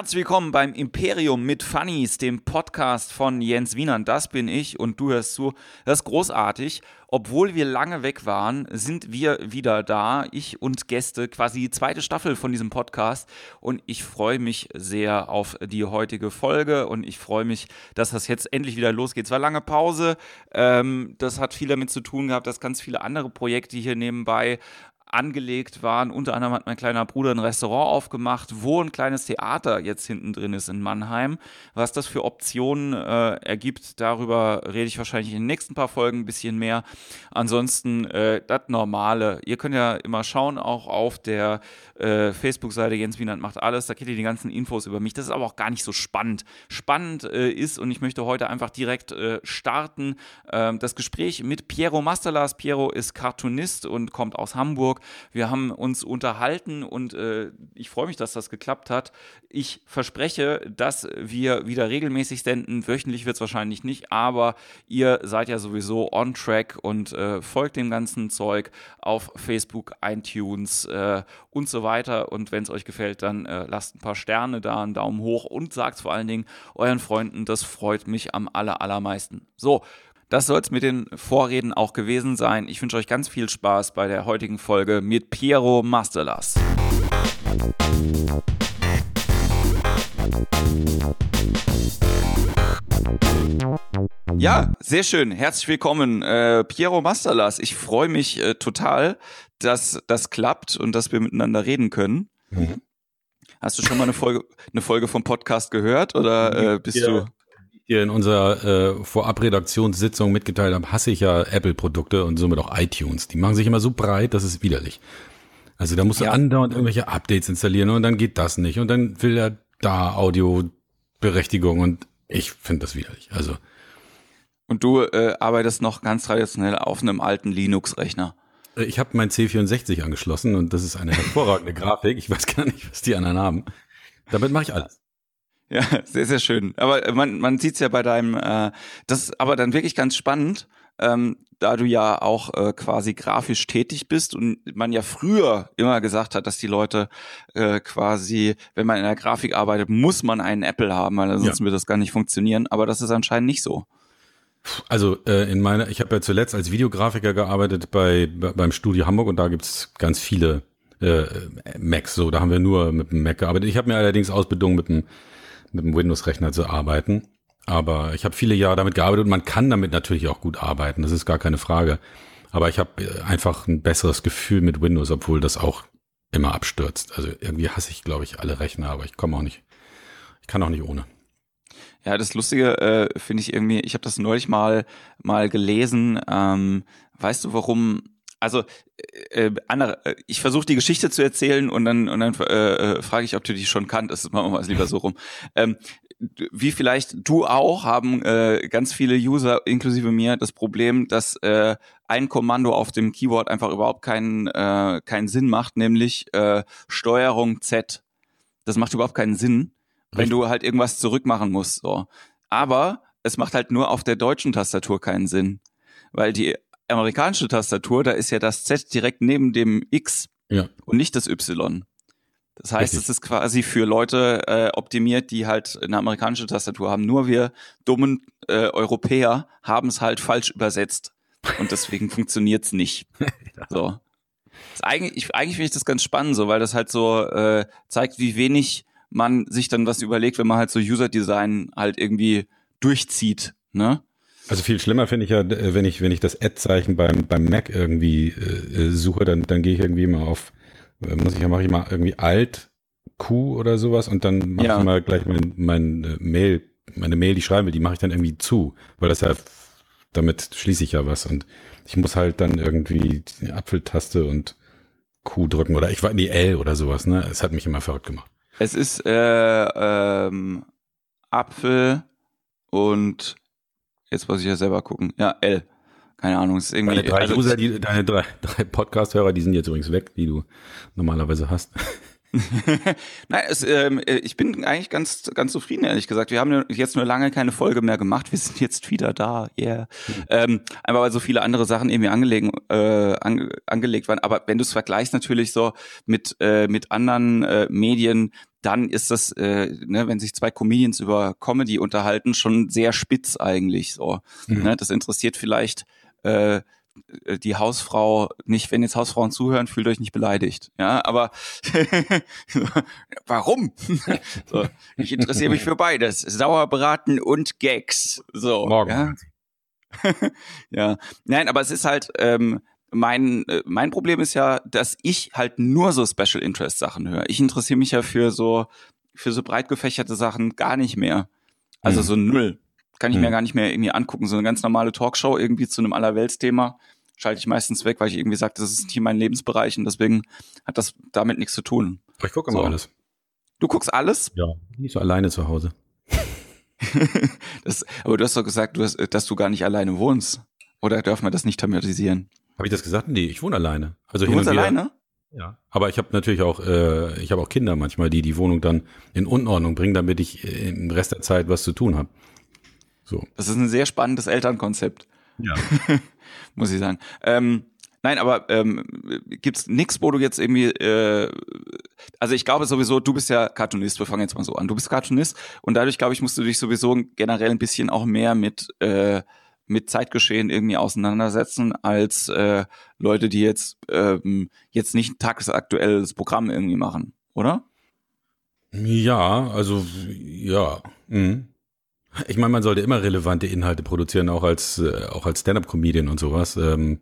Herzlich willkommen beim Imperium mit Funnies, dem Podcast von Jens Wienern. Das bin ich und du hörst zu. Das ist großartig. Obwohl wir lange weg waren, sind wir wieder da. Ich und Gäste, quasi die zweite Staffel von diesem Podcast. Und ich freue mich sehr auf die heutige Folge und ich freue mich, dass das jetzt endlich wieder losgeht. Es war lange Pause. Ähm, das hat viel damit zu tun gehabt, dass ganz viele andere Projekte hier nebenbei angelegt waren. Unter anderem hat mein kleiner Bruder ein Restaurant aufgemacht, wo ein kleines Theater jetzt hinten drin ist in Mannheim. Was das für Optionen äh, ergibt, darüber rede ich wahrscheinlich in den nächsten paar Folgen ein bisschen mehr. Ansonsten äh, das Normale. Ihr könnt ja immer schauen, auch auf der äh, Facebook-Seite Jens Wienand macht alles. Da kennt ihr die ganzen Infos über mich. Das ist aber auch gar nicht so spannend. Spannend äh, ist, und ich möchte heute einfach direkt äh, starten, ähm, das Gespräch mit Piero Masterlas. Piero ist Cartoonist und kommt aus Hamburg wir haben uns unterhalten und äh, ich freue mich, dass das geklappt hat. Ich verspreche, dass wir wieder regelmäßig senden. Wöchentlich wird es wahrscheinlich nicht, aber ihr seid ja sowieso on track und äh, folgt dem ganzen Zeug auf Facebook, iTunes äh, und so weiter. Und wenn es euch gefällt, dann äh, lasst ein paar Sterne da, einen Daumen hoch und sagt vor allen Dingen euren Freunden, das freut mich am aller, allermeisten. So, das soll es mit den Vorreden auch gewesen sein. Ich wünsche euch ganz viel Spaß bei der heutigen Folge mit Piero Masterlas. Ja, sehr schön. Herzlich willkommen, äh, Piero Masterlas. Ich freue mich äh, total, dass das klappt und dass wir miteinander reden können. Mhm. Hast du schon mal eine Folge, eine Folge vom Podcast gehört oder äh, bist ja. du? Hier in unserer äh, Vorabredaktionssitzung mitgeteilt habe, hasse ich ja Apple-Produkte und somit auch iTunes. Die machen sich immer so breit, das ist widerlich. Also da musst du ja. andauernd irgendwelche Updates installieren und dann geht das nicht und dann will er da Audioberechtigung und ich finde das widerlich. Also und du äh, arbeitest noch ganz traditionell auf einem alten Linux-Rechner. Äh, ich habe mein C64 angeschlossen und das ist eine hervorragende Grafik. Ich weiß gar nicht, was die anderen haben. Damit mache ich alles. Ja, sehr, sehr schön. Aber man, man sieht es ja bei deinem, äh, das ist aber dann wirklich ganz spannend, ähm, da du ja auch äh, quasi grafisch tätig bist und man ja früher immer gesagt hat, dass die Leute äh, quasi, wenn man in der Grafik arbeitet, muss man einen Apple haben, weil sonst ja. wird das gar nicht funktionieren. Aber das ist anscheinend nicht so. Also äh, in meiner, ich habe ja zuletzt als Videografiker gearbeitet bei, beim Studio Hamburg und da gibt's ganz viele äh, Macs. So, da haben wir nur mit dem Mac gearbeitet. Ich habe mir allerdings ausbedungen mit dem mit dem Windows-Rechner zu arbeiten. Aber ich habe viele Jahre damit gearbeitet und man kann damit natürlich auch gut arbeiten. Das ist gar keine Frage. Aber ich habe äh, einfach ein besseres Gefühl mit Windows, obwohl das auch immer abstürzt. Also irgendwie hasse ich, glaube ich, alle Rechner, aber ich komme auch nicht, ich kann auch nicht ohne. Ja, das Lustige äh, finde ich irgendwie, ich habe das neulich mal mal gelesen. Ähm, weißt du, warum also äh, äh andere, äh, ich versuche die Geschichte zu erzählen und dann und dann äh, äh, frage ich, ob du die schon kanntest. Machen wir mal lieber so rum. Ähm, wie vielleicht du auch haben äh, ganz viele User inklusive mir das Problem, dass äh, ein Kommando auf dem Keyboard einfach überhaupt keinen äh, keinen Sinn macht, nämlich äh, Steuerung Z. Das macht überhaupt keinen Sinn, Richtig. wenn du halt irgendwas zurückmachen musst. So. Aber es macht halt nur auf der deutschen Tastatur keinen Sinn, weil die amerikanische Tastatur, da ist ja das Z direkt neben dem X ja. und nicht das Y. Das heißt, Richtig. es ist quasi für Leute äh, optimiert, die halt eine amerikanische Tastatur haben. Nur wir dummen äh, Europäer haben es halt falsch übersetzt. Und deswegen funktioniert's nicht. So. Das eigentlich, ich, eigentlich finde ich das ganz spannend, so, weil das halt so äh, zeigt, wie wenig man sich dann was überlegt, wenn man halt so User Design halt irgendwie durchzieht. Ne? Also viel schlimmer finde ich ja, wenn ich, wenn ich das Ad-Zeichen beim, beim Mac irgendwie äh, suche, dann, dann gehe ich irgendwie mal auf, äh, muss ich ja, mache ich mal irgendwie Alt Q oder sowas und dann mache ja. ich mal gleich mein, mein äh, Mail, meine Mail, die ich schreiben will, die mache ich dann irgendwie zu, weil das ja, damit schließe ich ja was und ich muss halt dann irgendwie die Apfeltaste und Q drücken oder ich war nee, L oder sowas, ne? Es hat mich immer verrückt gemacht. Es ist äh, ähm, Apfel und Jetzt muss ich ja selber gucken. Ja, L. Keine Ahnung, ist irgendwie. Deine drei, also, User, die, deine drei, drei Podcast-Hörer, die sind jetzt übrigens weg, die du normalerweise hast. Nein, es, ähm, ich bin eigentlich ganz, ganz zufrieden, ehrlich gesagt. Wir haben jetzt nur lange keine Folge mehr gemacht. Wir sind jetzt wieder da, yeah. Mhm. Ähm, einfach weil so viele andere Sachen irgendwie angelegen, äh, ange, angelegt waren. Aber wenn du es vergleichst natürlich so mit, äh, mit anderen äh, Medien, dann ist das, äh, ne, wenn sich zwei Comedians über Comedy unterhalten, schon sehr spitz eigentlich so. Mhm. Ne? Das interessiert vielleicht äh, die Hausfrau nicht, wenn jetzt Hausfrauen zuhören, fühlt euch nicht beleidigt. Ja, aber warum? so, ich interessiere mich für beides. Sauerbraten und Gags. So. Morgen. Ja? ja, nein, aber es ist halt, ähm, mein, äh, mein Problem ist ja, dass ich halt nur so Special Interest Sachen höre. Ich interessiere mich ja für so, für so breit gefächerte Sachen gar nicht mehr. Also mhm. so null. Kann ich mhm. mir gar nicht mehr irgendwie angucken. So eine ganz normale Talkshow irgendwie zu einem Allerweltsthema schalte ich meistens weg, weil ich irgendwie sage, das ist hier mein Lebensbereich und deswegen hat das damit nichts zu tun. Aber ich gucke immer so. alles. Du guckst alles? Ja, nicht so alleine zu Hause. das, aber du hast doch gesagt, du hast, dass du gar nicht alleine wohnst. Oder darf man das nicht thematisieren? Habe ich das gesagt? Nee, ich wohne alleine. Also du wohnst alleine? Ja. Aber ich habe natürlich auch, äh, ich habe auch Kinder manchmal, die die Wohnung dann in Unordnung bringen, damit ich äh, im Rest der Zeit was zu tun habe. So. Das ist ein sehr spannendes Elternkonzept. Ja. Muss ich sagen. Ähm, nein, aber ähm, gibt's nix, wo du jetzt irgendwie, äh, also ich glaube sowieso, du bist ja Cartoonist, wir fangen jetzt mal so an. Du bist Cartoonist und dadurch, glaube ich, musst du dich sowieso generell ein bisschen auch mehr mit äh, mit Zeitgeschehen irgendwie auseinandersetzen als äh, Leute, die jetzt ähm, jetzt nicht ein tagesaktuelles Programm irgendwie machen, oder? Ja, also ja. Mhm. Ich meine, man sollte immer relevante Inhalte produzieren, auch als äh, auch als Stand-up-Comedian und sowas. Ähm,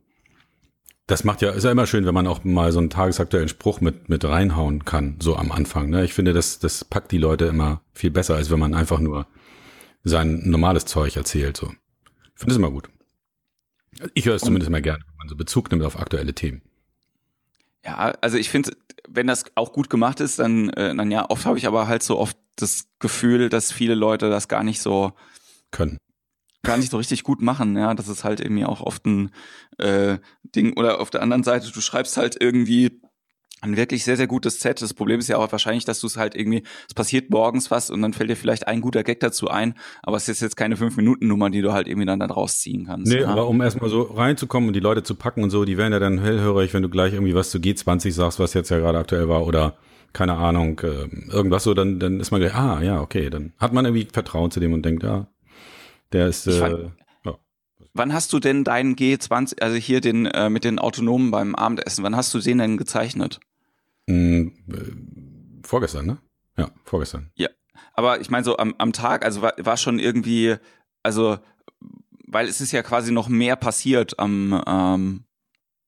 das macht ja ist ja immer schön, wenn man auch mal so einen tagesaktuellen Spruch mit mit reinhauen kann, so am Anfang. Ne? Ich finde, das das packt die Leute immer viel besser, als wenn man einfach nur sein normales Zeug erzählt. So finde es immer gut. Ich höre es zumindest immer gerne, wenn man so Bezug nimmt auf aktuelle Themen. Ja, also ich finde, wenn das auch gut gemacht ist, dann, äh, dann ja, oft habe ich aber halt so oft das Gefühl, dass viele Leute das gar nicht so können. Gar nicht so richtig gut machen, ja. Das ist halt irgendwie auch oft ein äh, Ding. Oder auf der anderen Seite, du schreibst halt irgendwie ein wirklich sehr, sehr gutes Set. Das Problem ist ja auch wahrscheinlich, dass du es halt irgendwie, es passiert morgens was und dann fällt dir vielleicht ein guter Gag dazu ein, aber es ist jetzt keine Fünf-Minuten-Nummer, die du halt irgendwie dann, dann rausziehen kannst. Nee, ja? aber um erstmal so reinzukommen und die Leute zu packen und so, die werden ja dann hellhörig, wenn du gleich irgendwie was zu G20 sagst, was jetzt ja gerade aktuell war oder keine Ahnung, äh, irgendwas so, dann, dann ist man gleich, ah, ja, okay, dann hat man irgendwie Vertrauen zu dem und denkt, ja, der ist, äh, Wann hast du denn deinen G20, also hier den äh, mit den Autonomen beim Abendessen, wann hast du den denn gezeichnet? Äh, vorgestern, ne? Ja, vorgestern. Ja, aber ich meine so am, am Tag, also war, war schon irgendwie, also weil es ist ja quasi noch mehr passiert am ähm,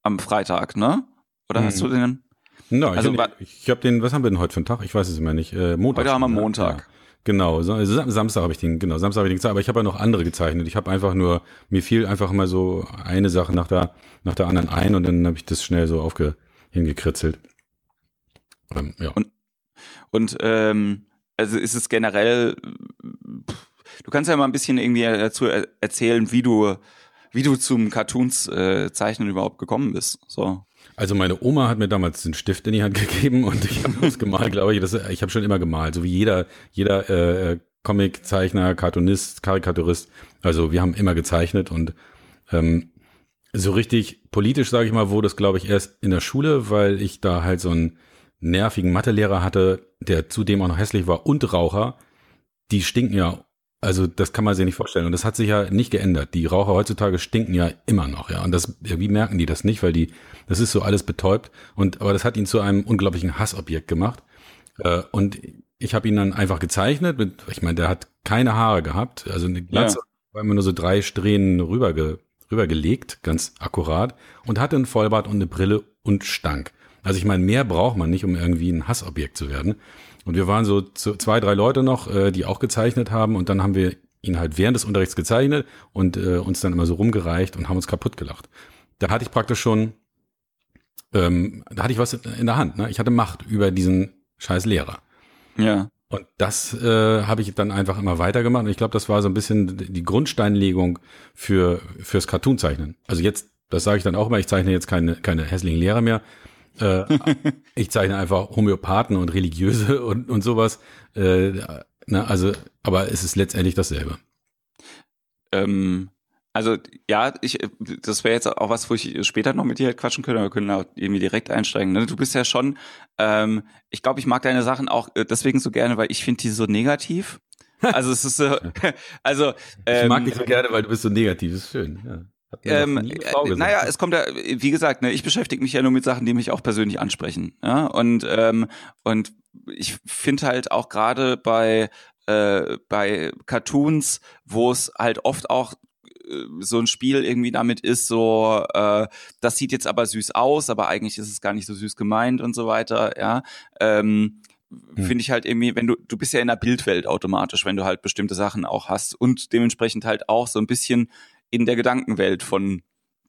am Freitag, ne? Oder hm. hast du mhm. den? No, also, ich, ich habe den, was haben wir denn heute für einen Tag? Ich weiß es immer nicht. Äh, Montag. Heute haben wir Montag. Ja. Genau, also Samstag habe ich den, genau, Samstag habe ich den gezeichnet, aber ich habe ja noch andere gezeichnet. Ich habe einfach nur, mir fiel einfach immer so eine Sache nach der, nach der anderen ein und dann habe ich das schnell so aufge, hingekritzelt. Ähm, ja. Und, und ähm, also ist es generell, du kannst ja mal ein bisschen irgendwie dazu erzählen, wie du, wie du zum Cartoons äh, zeichnen überhaupt gekommen bist. So. Also meine Oma hat mir damals den Stift in die Hand gegeben und ich habe was gemalt, glaube ich. Das, ich habe schon immer gemalt, so wie jeder, jeder äh, Comiczeichner, Cartoonist, Karikaturist. Also wir haben immer gezeichnet und ähm, so richtig politisch, sage ich mal, wurde es, glaube ich, erst in der Schule, weil ich da halt so einen nervigen Mathelehrer hatte, der zudem auch noch hässlich war und Raucher. Die stinken ja also das kann man sich nicht vorstellen. Und das hat sich ja nicht geändert. Die Raucher heutzutage stinken ja immer noch, ja. Und das, wie merken die das nicht? Weil die, das ist so alles betäubt. Und aber das hat ihn zu einem unglaublichen Hassobjekt gemacht. Äh, und ich habe ihn dann einfach gezeichnet. Mit, ich meine, der hat keine Haare gehabt. Also eine Glatze ja. war immer nur so drei Strähnen rüberge, rübergelegt, ganz akkurat. Und hatte einen Vollbart und eine Brille und stank. Also ich meine, mehr braucht man nicht, um irgendwie ein Hassobjekt zu werden. Und wir waren so zwei, drei Leute noch, äh, die auch gezeichnet haben. Und dann haben wir ihn halt während des Unterrichts gezeichnet und äh, uns dann immer so rumgereicht und haben uns kaputt gelacht. Da hatte ich praktisch schon, ähm, da hatte ich was in der Hand. Ne? Ich hatte Macht über diesen scheiß Lehrer. Ja. Und das äh, habe ich dann einfach immer weitergemacht. Und ich glaube, das war so ein bisschen die Grundsteinlegung für fürs Cartoon-Zeichnen. Also jetzt, das sage ich dann auch immer, ich zeichne jetzt keine, keine hässlichen Lehrer mehr, äh, ich zeichne einfach Homöopathen und Religiöse und, und sowas. Äh, na, also, aber es ist letztendlich dasselbe. Ähm, Also ja, ich, das wäre jetzt auch was, wo ich später noch mit dir halt quatschen könnte, aber wir können auch irgendwie direkt einsteigen. Ne? Du bist ja schon, ähm, ich glaube, ich mag deine Sachen auch äh, deswegen so gerne, weil ich finde die so negativ. Also es ist so, also ähm, ich mag ähm, dich so gerne, weil du bist so negativ. Das ist schön. Ja. Ähm, äh, naja, es kommt ja, wie gesagt, ne, ich beschäftige mich ja nur mit Sachen, die mich auch persönlich ansprechen. Ja? Und ähm, und ich finde halt auch gerade bei äh, bei Cartoons, wo es halt oft auch äh, so ein Spiel irgendwie damit ist, so, äh, das sieht jetzt aber süß aus, aber eigentlich ist es gar nicht so süß gemeint und so weiter, ja. Ähm, hm. finde ich halt irgendwie, wenn du, du bist ja in der Bildwelt automatisch, wenn du halt bestimmte Sachen auch hast und dementsprechend halt auch so ein bisschen in der Gedankenwelt von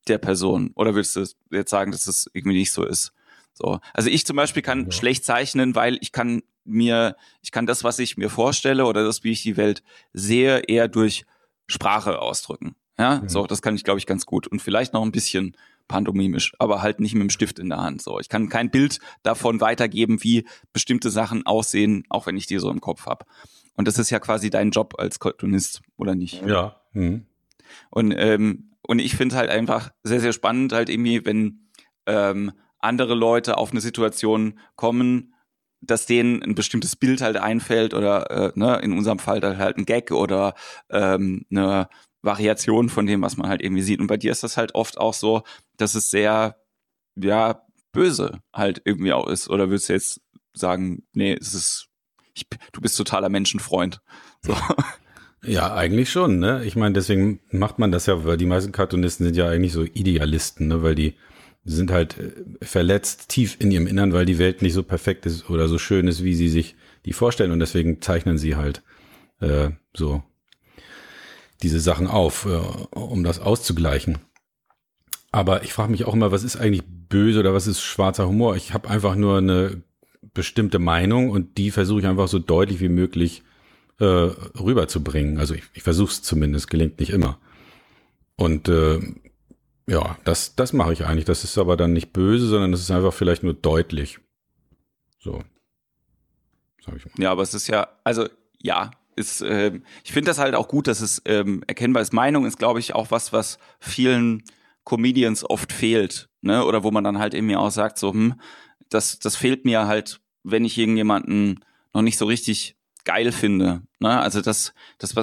der Person. Oder willst du jetzt sagen, dass es das irgendwie nicht so ist? So. Also ich zum Beispiel kann ja. schlecht zeichnen, weil ich kann mir, ich kann das, was ich mir vorstelle oder das, wie ich die Welt sehe, eher durch Sprache ausdrücken. Ja, mhm. so, das kann ich, glaube ich, ganz gut. Und vielleicht noch ein bisschen pantomimisch, aber halt nicht mit dem Stift in der Hand. So, ich kann kein Bild davon weitergeben, wie bestimmte Sachen aussehen, auch wenn ich die so im Kopf habe. Und das ist ja quasi dein Job als Cartoonist, oder nicht? Ja. Mhm. Und, ähm, und ich finde halt einfach sehr, sehr spannend, halt irgendwie, wenn ähm, andere Leute auf eine Situation kommen, dass denen ein bestimmtes Bild halt einfällt oder äh, ne, in unserem Fall halt ein Gag oder ähm, eine Variation von dem, was man halt irgendwie sieht. Und bei dir ist das halt oft auch so, dass es sehr, ja, böse halt irgendwie auch ist. Oder würdest du jetzt sagen, nee, es ist, ich, du bist totaler Menschenfreund. So. Ja, eigentlich schon, ne? Ich meine, deswegen macht man das ja, weil die meisten Cartoonisten sind ja eigentlich so Idealisten, ne? Weil die sind halt äh, verletzt tief in ihrem Innern, weil die Welt nicht so perfekt ist oder so schön ist, wie sie sich die vorstellen. Und deswegen zeichnen sie halt äh, so diese Sachen auf, äh, um das auszugleichen. Aber ich frage mich auch immer, was ist eigentlich böse oder was ist schwarzer Humor? Ich habe einfach nur eine bestimmte Meinung und die versuche ich einfach so deutlich wie möglich äh, rüberzubringen. Also ich, ich versuche es zumindest, gelingt nicht immer. Und äh, ja, das, das mache ich eigentlich. Das ist aber dann nicht böse, sondern das ist einfach vielleicht nur deutlich. So. Sag ich mal. Ja, aber es ist ja, also ja, ist, äh, ich finde das halt auch gut, dass es ähm, erkennbar ist. Meinung ist, glaube ich, auch was, was vielen Comedians oft fehlt, ne? Oder wo man dann halt irgendwie auch sagt, so, hm, das, das fehlt mir halt, wenn ich irgendjemanden noch nicht so richtig geil finde. Ne? Also das, das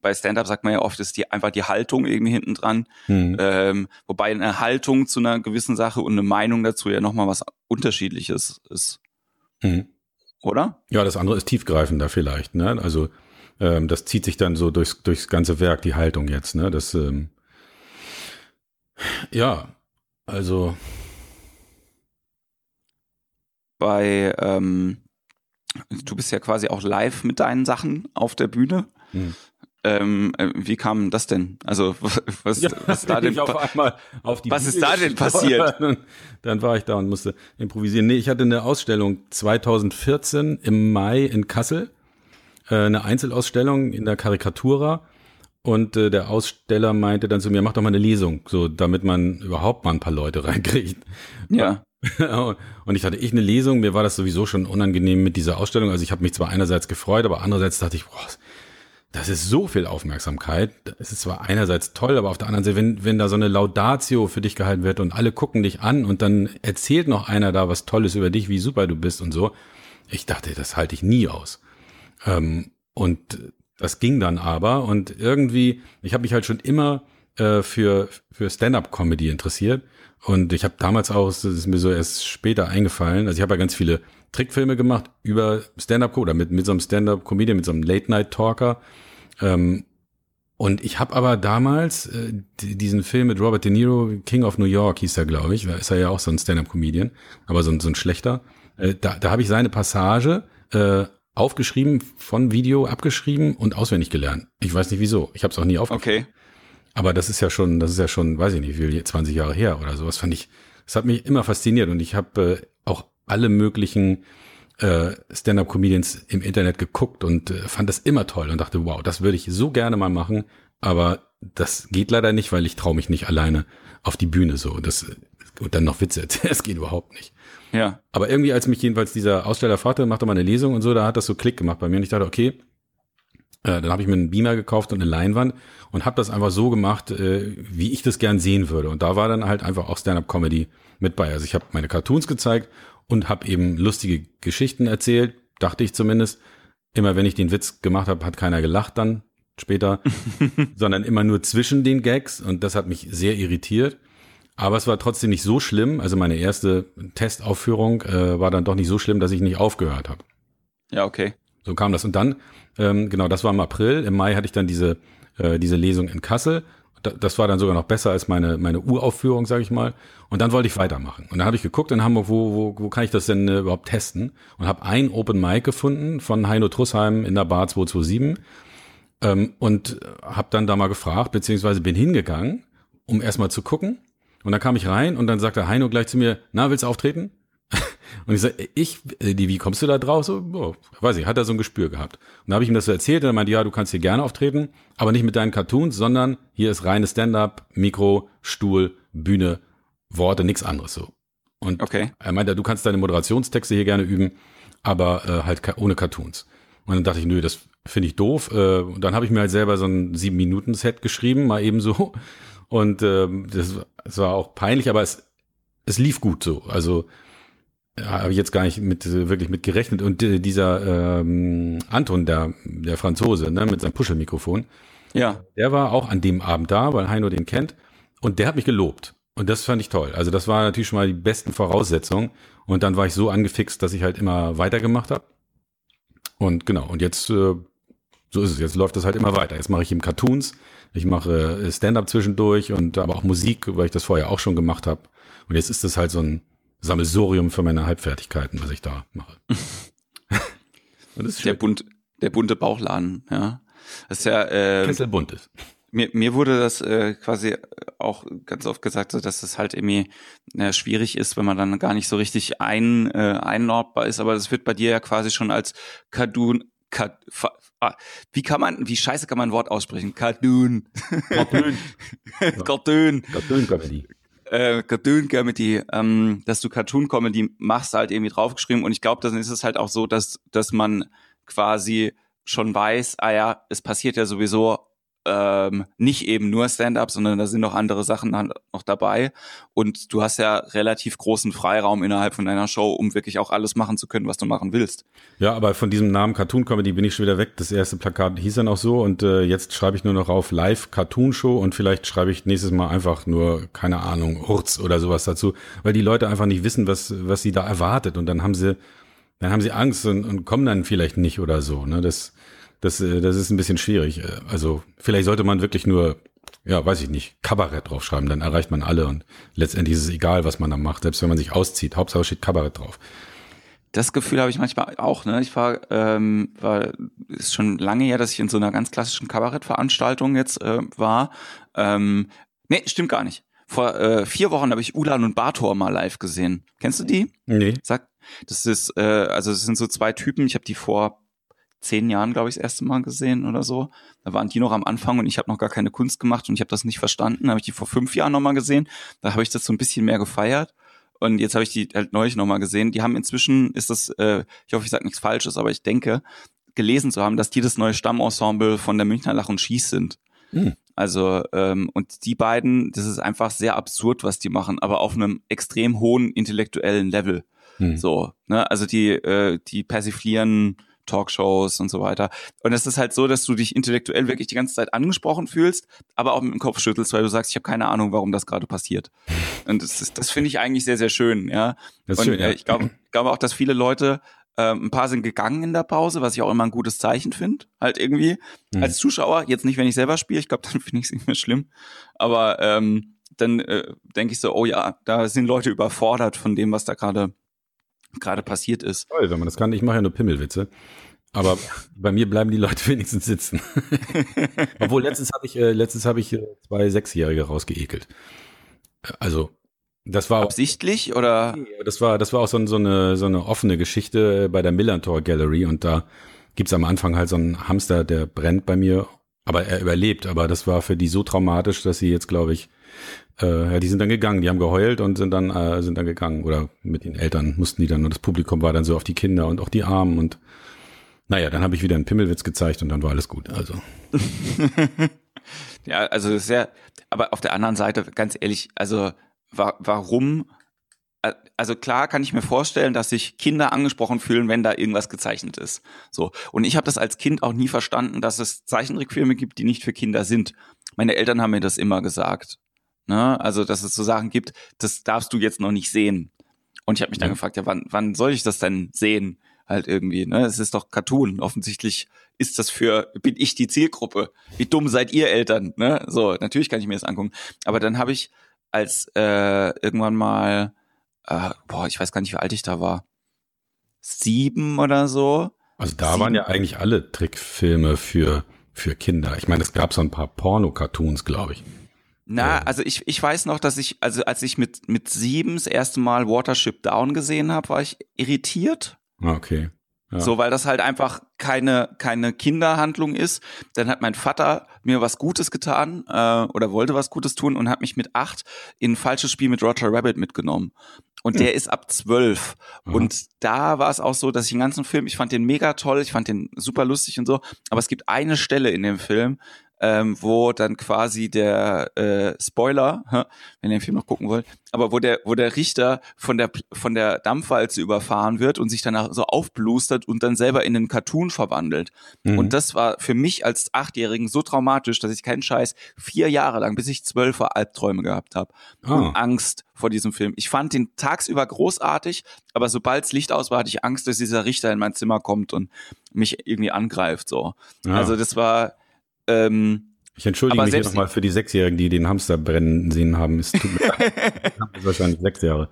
bei Stand-up sagt man ja oft, ist die einfach die Haltung irgendwie hinten dran. Mhm. Ähm, wobei eine Haltung zu einer gewissen Sache und eine Meinung dazu ja nochmal was Unterschiedliches ist. Mhm. Oder? Ja, das andere ist tiefgreifender vielleicht. Ne? Also ähm, das zieht sich dann so durchs, durchs ganze Werk, die Haltung jetzt. Ne? Das, ähm, ja, also bei ähm, du bist ja quasi auch live mit deinen Sachen auf der Bühne. Hm. Ähm, äh, wie kam das denn? Also was, ja, was ist da denn was ist da denn passiert? Dann war ich da und musste improvisieren. Nee, ich hatte eine Ausstellung 2014 im Mai in Kassel, äh, eine Einzelausstellung in der Karikatura und äh, der Aussteller meinte dann zu mir, mach doch mal eine Lesung, so damit man überhaupt mal ein paar Leute reinkriegt. Ja. und ich hatte ich eine Lesung, mir war das sowieso schon unangenehm mit dieser Ausstellung. Also ich habe mich zwar einerseits gefreut, aber andererseits dachte ich, boah, das ist so viel Aufmerksamkeit. Es ist zwar einerseits toll, aber auf der anderen Seite, wenn, wenn da so eine Laudatio für dich gehalten wird und alle gucken dich an und dann erzählt noch einer da was Tolles über dich, wie super du bist und so. Ich dachte, das halte ich nie aus. Ähm, und das ging dann aber und irgendwie, ich habe mich halt schon immer äh, für, für Stand-up-Comedy interessiert und ich habe damals auch, das ist mir so erst später eingefallen, also ich habe ja ganz viele Trickfilme gemacht über Stand-up oder mit, mit so einem Stand-up-Comedian, mit so einem Late-Night-Talker. Ähm, und ich habe aber damals äh, diesen Film mit Robert De Niro, King of New York hieß er, glaube ich, da ist er ja auch so ein Stand-up-Comedian, aber so, ein so ein schlechter. Äh, da da habe ich seine Passage äh, aufgeschrieben, von Video abgeschrieben und auswendig gelernt. Ich weiß nicht wieso. Ich habe es auch nie aufgeschrieben. Okay. Aber das ist ja schon, das ist ja schon, weiß ich nicht, wie 20 Jahre her oder sowas. Fand ich, das hat mich immer fasziniert und ich habe äh, auch alle möglichen äh, Stand-up-Comedians im Internet geguckt und äh, fand das immer toll und dachte, wow, das würde ich so gerne mal machen, aber das geht leider nicht, weil ich traue mich nicht alleine auf die Bühne so. Das und dann noch Witze erzählen, das geht überhaupt nicht. Ja. Aber irgendwie, als mich jedenfalls dieser Aussteller fragte, mach doch mal eine Lesung und so, da hat das so Klick gemacht bei mir und ich dachte, okay, Äh, dann habe ich mir einen Beamer gekauft und eine Leinwand und habe das einfach so gemacht, äh, wie ich das gern sehen würde. Und da war dann halt einfach auch Stand-up-Comedy mit bei. Also ich habe meine Cartoons gezeigt und habe eben lustige Geschichten erzählt, dachte ich zumindest. Immer wenn ich den Witz gemacht habe, hat keiner gelacht dann später, sondern immer nur zwischen den Gags und das hat mich sehr irritiert. Aber es war trotzdem nicht so schlimm. Also meine erste Testaufführung äh, war dann doch nicht so schlimm, dass ich nicht aufgehört habe. Ja, okay. So kam das. Und dann, ähm, genau, das war im April. Im Mai hatte ich dann diese, äh, diese Lesung in Kassel. Das war dann sogar noch besser als meine, meine Uraufführung, sage ich mal. Und dann wollte ich weitermachen. Und dann habe ich geguckt in Hamburg, wo, wo, wo kann ich das denn äh, überhaupt testen? Und habe ein Open Mic gefunden von Heino Trussheim in der Bar 227. Ähm, und habe dann da mal gefragt, beziehungsweise bin hingegangen, um erstmal zu gucken. Und dann kam ich rein und dann sagte Heino gleich zu mir, na, willst du auftreten? Und ich sage, ich, äh, die, wie kommst du da drauf? So, oh, weiß ich, hat er so ein Gespür gehabt. Und dann habe ich ihm das so erzählt und er meinte, ja, du kannst hier gerne auftreten, aber nicht mit deinen Cartoons, sondern hier ist reines Stand-up, Mikro, Stuhl, Bühne, Worte, nichts anderes so. Und okay. er meinte, du kannst deine Moderationstexte hier gerne üben, aber äh, halt ohne Cartoons. Und dann dachte ich, nö, das finde ich doof. Äh, und dann habe ich mir halt selber so ein sieben Minuten Set geschrieben, mal eben so. Und äh, das, das war auch peinlich, aber es, es lief gut so. Also ja, habe ich jetzt gar nicht mit wirklich mit gerechnet. Und äh, dieser ähm, Anton, der, der Franzose, ne, mit seinem Puschelmikrofon, ja. der war auch an dem Abend da, weil Heino den kennt. Und der hat mich gelobt. Und das fand ich toll. Also das war natürlich schon mal die besten Voraussetzungen. Und dann war ich so angefixt, dass ich halt immer weitergemacht habe. Und genau, und jetzt, äh, so ist es. Jetzt läuft das halt immer weiter. Jetzt mache ich eben Cartoons, ich mache äh, Stand-up zwischendurch und aber auch Musik, weil ich das vorher auch schon gemacht habe. Und jetzt ist das halt so ein Sammelsurium für meine Halbfertigkeiten, was ich da mache. der, bunt, der bunte Bauchladen, ja. Das ist ja äh, Kessel bunt ist. Mir, mir wurde das äh, quasi auch ganz oft gesagt, so, dass es halt irgendwie äh, schwierig ist, wenn man dann gar nicht so richtig ein, äh, einordbar ist. Aber das wird bei dir ja quasi schon als Cartoon, Kat, ah, wie kann man, wie scheiße kann man ein Wort aussprechen? Cartoon. Cartoon. Cartoon. Cartoon Comedy äh, Cartoon Comedy, ähm, dass du Cartoon Comedy machst, halt irgendwie draufgeschrieben. Und ich glaube, dann ist es halt auch so, dass, dass man quasi schon weiß, ah ja, es passiert ja sowieso ähm, nicht eben nur Stand-up, sondern da sind noch andere Sachen noch dabei. Und du hast ja relativ großen Freiraum innerhalb von deiner Show, um wirklich auch alles machen zu können, was du machen willst. Ja, aber von diesem Namen Cartoon Comedy bin ich schon wieder weg. Das erste Plakat hieß dann auch so und äh, jetzt schreibe ich nur noch auf Live Cartoon Show und vielleicht schreibe ich nächstes Mal einfach nur, keine Ahnung, Hurz oder sowas dazu, weil die Leute einfach nicht wissen, was, was sie da erwartet und dann haben sie, dann haben sie Angst und, und kommen dann vielleicht nicht oder so. Ne? Das, das, äh, das ist ein bisschen schwierig. Äh, also vielleicht sollte man wirklich nur, ja, weiß ich nicht, Kabarett draufschreiben, dann erreicht man alle und letztendlich ist es egal, was man da macht, selbst wenn man sich auszieht. Hauptsache steht Kabarett drauf. Das Gefühl habe ich manchmal auch. Ne? Ich war, ähm, war ist schon lange her, dass ich in so einer ganz klassischen Kabarettveranstaltung jetzt äh, war. Ähm, nee, stimmt gar nicht. Vor äh, vier Wochen habe ich Ulan und Bator mal live gesehen. Kennst du die? Nee. Sag, das ist, äh, also das sind so zwei Typen. Ich habe die vor zehn Jahren, glaube ich, das erste Mal gesehen oder so. Da waren die noch am Anfang und ich habe noch gar keine Kunst gemacht und ich habe das nicht verstanden. Da habe ich die vor fünf Jahren nochmal gesehen. Da habe ich das so ein bisschen mehr gefeiert. Und jetzt habe ich die halt neulich nochmal gesehen. Die haben inzwischen, ist das, äh, ich hoffe, ich sage nichts Falsches, aber ich denke, gelesen zu haben, dass die das neue Stammensemble von der Münchner Lach und Schieß sind. Mhm. Also, ähm, und die beiden, das ist einfach sehr absurd, was die machen, aber auf einem extrem hohen intellektuellen Level. Mhm. So, ne? Also die, äh, die persiflieren Talkshows und so weiter. Und es ist halt so, dass du dich intellektuell wirklich die ganze Zeit angesprochen fühlst, aber auch mit dem Kopf schüttelst, weil du sagst, ich habe keine Ahnung, warum das gerade passiert. Und das, ist, das finde ich eigentlich sehr, sehr schön, ja. Das und, schön, ja. Äh, ich glaube glaube auch, dass viele Leute äh, ein paar sind gegangen in der Pause, was ich auch immer ein gutes Zeichen finde, halt irgendwie. Mhm. Als Zuschauer, jetzt nicht, wenn ich selber spiele, ich glaube, dann finde ich es nicht mehr schlimm. Aber ähm, dann äh, denke ich so, oh ja, da sind Leute überfordert von dem, was da gerade gerade passiert ist. Toll, wenn man das kann. Ich mache ja nur Pimmelwitze. Aber bei mir bleiben die Leute wenigstens sitzen. Obwohl letztens habe ich, äh, letztens habe ich äh, zwei Sechsjährige rausgeekelt. Also das war absichtlich oder? Das war, das war auch so, so eine so eine offene Geschichte äh, bei der Millantor Gallery und da gibt's am Anfang halt so einen Hamster, der brennt bei mir, aber er überlebt. Aber das war für die so traumatisch, dass sie jetzt, glaube ich, äh, ja, die sind dann gegangen, die haben geheult und sind dann äh, sind dann gegangen oder mit den Eltern mussten die dann und das Publikum war dann so auf die Kinder und auch die Armen und Naja, dann habe ich wieder einen Pimmelwitz gezeigt und dann war alles gut. Also. ja, also sehr, aber auf der anderen Seite, ganz ehrlich, also wa warum also klar kann ich mir vorstellen, dass sich Kinder angesprochen fühlen, wenn da irgendwas gezeichnet ist. So und ich habe das als Kind auch nie verstanden, dass es Zeichentrickfilme gibt, die nicht für Kinder sind. Meine Eltern haben mir das immer gesagt. Ne? Also dass es so Sachen gibt, das darfst du jetzt noch nicht sehen. Und ich habe mich dann gefragt, ja, wann, wann soll ich das denn sehen? Halt irgendwie, ne? Es ist doch Cartoon. Offensichtlich ist das für, bin ich die Zielgruppe. Wie dumm seid ihr Eltern, ne? So, natürlich kann ich mir das angucken. Aber dann habe ich als äh, irgendwann mal, äh, boah, ich weiß gar nicht, wie alt ich da war. Sieben oder so. Also da Sieben. waren ja eigentlich alle Trickfilme für, für Kinder. Ich meine, es gab so ein paar Porno-Cartoons, glaube ich. Na, also ich, ich weiß noch, dass ich, also als ich mit, mit sieben das erste Mal Watership Down gesehen habe, war ich irritiert. Okay. Ja. So, weil das halt einfach keine, keine Kinderhandlung ist. Dann hat mein Vater mir was Gutes getan äh, oder wollte was Gutes tun und hat mich mit acht in ein falsches Spiel mit Roger Rabbit mitgenommen. Und der hm. ist ab zwölf. Und da war es auch so, dass ich den ganzen Film, ich fand den mega toll, ich fand den super lustig und so. Aber es gibt eine Stelle in dem Film, ähm, wo dann quasi der äh, Spoiler, wenn ihr den Film noch gucken wollt, aber wo der, wo der Richter von der von der Dampfwalze überfahren wird und sich danach so aufblustert und dann selber in den Cartoon verwandelt. Mhm. Und das war für mich als Achtjährigen so traumatisch, dass ich keinen Scheiß vier Jahre lang, bis ich zwölf war, Albträume gehabt habe oh. und Angst vor diesem Film. Ich fand den tagsüber großartig, aber sobald Licht aus war, hatte ich Angst, dass dieser Richter in mein Zimmer kommt und mich irgendwie angreift. So, ja. also das war ähm, ich entschuldige mich hier nochmal für die Sechsjährigen, die den Hamster brennen sehen haben. Es tut mir leid. ist wahrscheinlich sechs Jahre.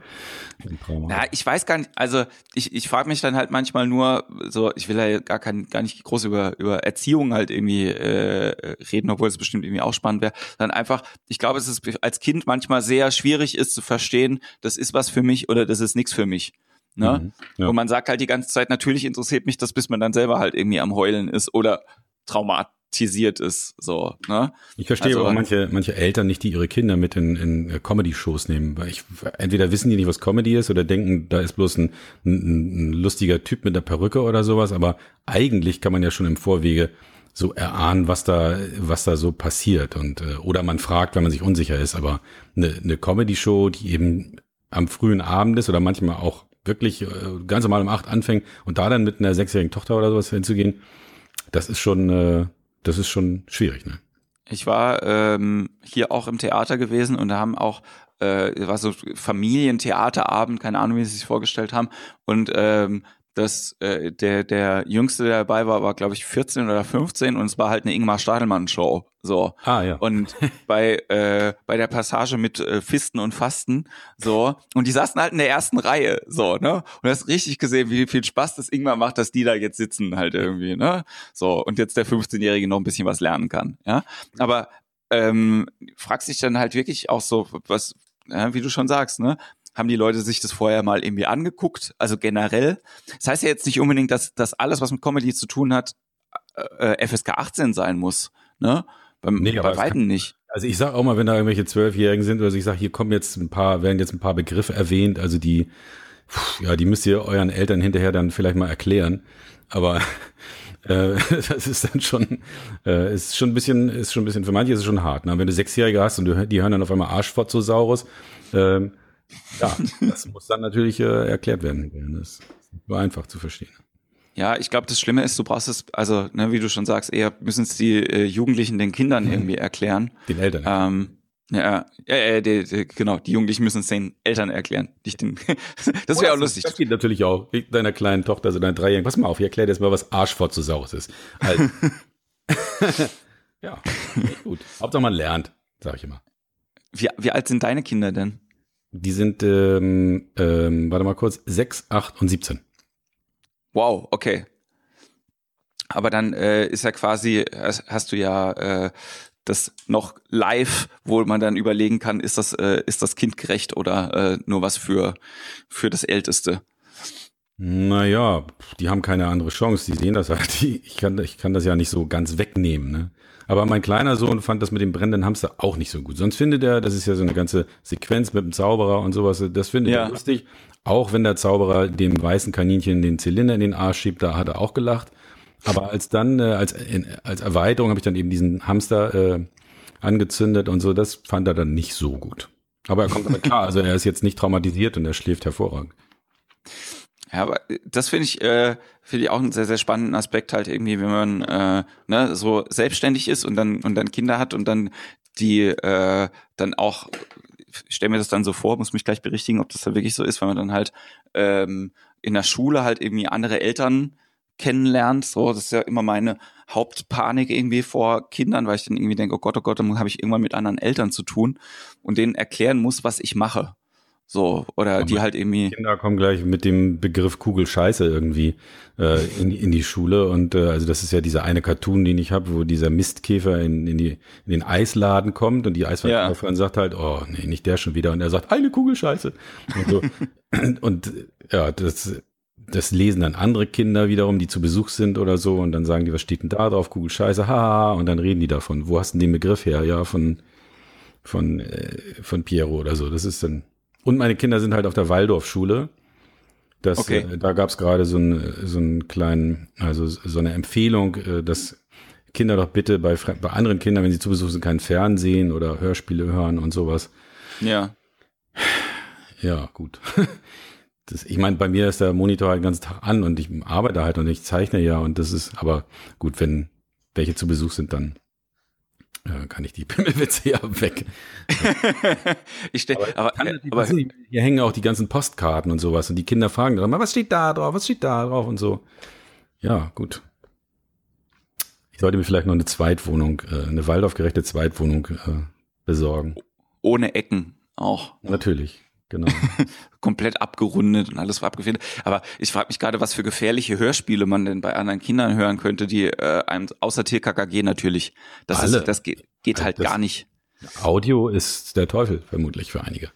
Ja, ich weiß gar nicht, also ich, ich frage mich dann halt manchmal nur, so, ich will ja gar, kein, gar nicht groß über, über Erziehung halt irgendwie äh, reden, obwohl es bestimmt irgendwie auch spannend wäre, dann einfach, ich glaube, es ist als Kind manchmal sehr schwierig ist zu verstehen, das ist was für mich oder das ist nichts für mich. Ne? Mhm, ja. Und man sagt halt die ganze Zeit, natürlich interessiert mich das, bis man dann selber halt irgendwie am Heulen ist oder Traumat thematisiert ist. So, ne? Ich verstehe also, aber manche, manche Eltern nicht, die ihre Kinder mit in, in äh, Comedy-Shows nehmen. Weil ich, entweder wissen die nicht, was Comedy ist, oder denken, da ist bloß ein, ein, ein lustiger Typ mit einer Perücke oder sowas. Aber eigentlich kann man ja schon im Vorwege so erahnen, was da, was da so passiert. Und äh, oder man fragt, wenn man sich unsicher ist. Aber eine, eine Comedy-Show, die eben am frühen Abend ist oder manchmal auch wirklich äh, ganz normal um acht anfängt und da dann mit einer sechsjährigen Tochter oder sowas hinzugehen, das ist schon, äh, das ist schon schwierig, ne? Ich war ähm, hier auch im Theater gewesen und da haben auch äh, war so Familientheaterabend, keine Ahnung, wie sie sich vorgestellt haben. Und ähm, dass äh, der der jüngste der dabei war war glaube ich 14 oder 15 und es war halt eine Ingmar Stadelmann Show so. Ah, ja. und bei äh, bei der Passage mit äh, Fisten und Fasten so. Und die saßen halt in der ersten Reihe so ne? Und du hast richtig gesehen wie viel Spaß das Ingmar macht dass die da jetzt sitzen halt irgendwie ne? So. Und jetzt der 15-jährige noch ein bisschen was lernen kann ja? Aber ähm, fragst dich dann halt wirklich auch so was ja, wie du schon sagst ne haben die Leute sich das vorher mal irgendwie angeguckt, also generell. Das heißt ja jetzt nicht unbedingt, dass, dass alles, was mit Comedy zu tun hat, äh, äh FSK 18 sein muss, ne? Beim, nee, bei weitem nicht. Also ich sag auch mal, wenn da irgendwelche Zwölfjährigen sind, also ich sag, hier kommen jetzt ein paar, werden jetzt ein paar Begriffe erwähnt, also die, ja, die müsst ihr euren Eltern hinterher dann vielleicht mal erklären. Aber äh, das ist dann schon, äh, ist schon ein bisschen, ist schon ein bisschen, für manche ist es schon hart. Ne? Wenn du Sechsjährige hast und du, die hören dann auf einmal Arschfotzosaurus, ähm, ja, das muss dann natürlich äh, erklärt werden. Das ist nur einfach zu verstehen. Ja, ich glaube, das Schlimme ist, du brauchst es, also, ne, wie du schon sagst, eher müssen es die äh, Jugendlichen den Kindern mhm. irgendwie erklären. Den Eltern. Ähm, ja, ja, ja die, die, genau, die Jugendlichen müssen es den Eltern erklären. Nicht den, das wäre auch lustig. Das geht natürlich auch. Deiner kleinen Tochter, also deiner Dreijährigen, pass mal auf, ich erkläre dir jetzt mal, was Arschfotzosaurus ist. Also, ja, gut. Hauptsache man lernt, sag ich immer. Wie, wie alt sind deine Kinder denn? Die sind, ähm, ähm, warte mal kurz, 6, 8 und 17. Wow, okay. Aber dann äh, ist ja quasi, hast du ja äh, das noch live, wo man dann überlegen kann, ist das, äh, ist das Kind gerecht oder äh, nur was für, für das Älteste? Naja, die haben keine andere Chance, die sehen das halt. Ich kann, ich kann das ja nicht so ganz wegnehmen. Ne? Aber mein kleiner Sohn fand das mit dem brennenden Hamster auch nicht so gut. Sonst findet er, das ist ja so eine ganze Sequenz mit dem Zauberer und sowas, das findet ja. er lustig. Auch wenn der Zauberer dem weißen Kaninchen den Zylinder in den Arsch schiebt, da hat er auch gelacht. Aber als dann, äh, als, in, als Erweiterung habe ich dann eben diesen Hamster äh, angezündet und so, das fand er dann nicht so gut. Aber er kommt damit klar, also er ist jetzt nicht traumatisiert und er schläft hervorragend. Ja, aber das finde ich, äh, finde ich auch einen sehr, sehr spannenden Aspekt halt irgendwie, wenn man äh, ne, so selbstständig ist und dann und dann Kinder hat und dann die äh, dann auch ich stelle mir das dann so vor, muss mich gleich berichtigen, ob das da wirklich so ist, weil man dann halt ähm, in der Schule halt irgendwie andere Eltern kennenlernt. So, das ist ja immer meine Hauptpanik irgendwie vor Kindern, weil ich dann irgendwie denke, oh Gott, oh Gott, dann habe ich irgendwann mit anderen Eltern zu tun und denen erklären muss, was ich mache. So, oder Aber die halt irgendwie. Kinder kommen gleich mit dem Begriff Kugelscheiße irgendwie äh, in, in die Schule. Und äh, also das ist ja dieser eine Cartoon, den ich habe, wo dieser Mistkäfer in, in, die, in den Eisladen kommt und die Eisverkäuferin ja. sagt halt, oh nee, nicht der schon wieder. Und er sagt, eine Kugelscheiße. Und, so. und ja, das das lesen dann andere Kinder wiederum, die zu Besuch sind oder so, und dann sagen die, was steht denn da drauf? Kugel Scheiße, haha, und dann reden die davon. Wo hast du den Begriff her? Ja, von, von, äh, von Piero oder so. Das ist dann. Und meine Kinder sind halt auf der Waldorfschule. Das, okay. äh, da gab es gerade so, ein, so einen kleinen, also so eine Empfehlung, äh, dass Kinder doch bitte bei, bei anderen Kindern, wenn sie zu Besuch sind, kein Fernsehen oder Hörspiele hören und sowas. Ja. Ja, gut. das, ich meine, bei mir ist der Monitor halt den ganzen Tag an und ich arbeite halt und ich zeichne ja und das ist, aber gut, wenn welche zu Besuch sind, dann äh, kann ich die Pimmelwitze ja weg. ich stell, aber, aber, aber hier hängen auch die ganzen Postkarten und sowas und die Kinder fragen dann, was steht da drauf, was steht da drauf und so. Ja, gut. Ich sollte mir vielleicht noch eine Zweitwohnung, äh, eine Waldorfgerechte Zweitwohnung äh, besorgen. Ohne Ecken auch. Natürlich. Genau. Komplett abgerundet und alles war abgefedert. Aber ich frage mich gerade, was für gefährliche Hörspiele man denn bei anderen Kindern hören könnte, die äh, einem außer TKKG natürlich. Das, Alle. Ist, das geht, geht halt das gar nicht. Audio ist der Teufel, vermutlich für einige.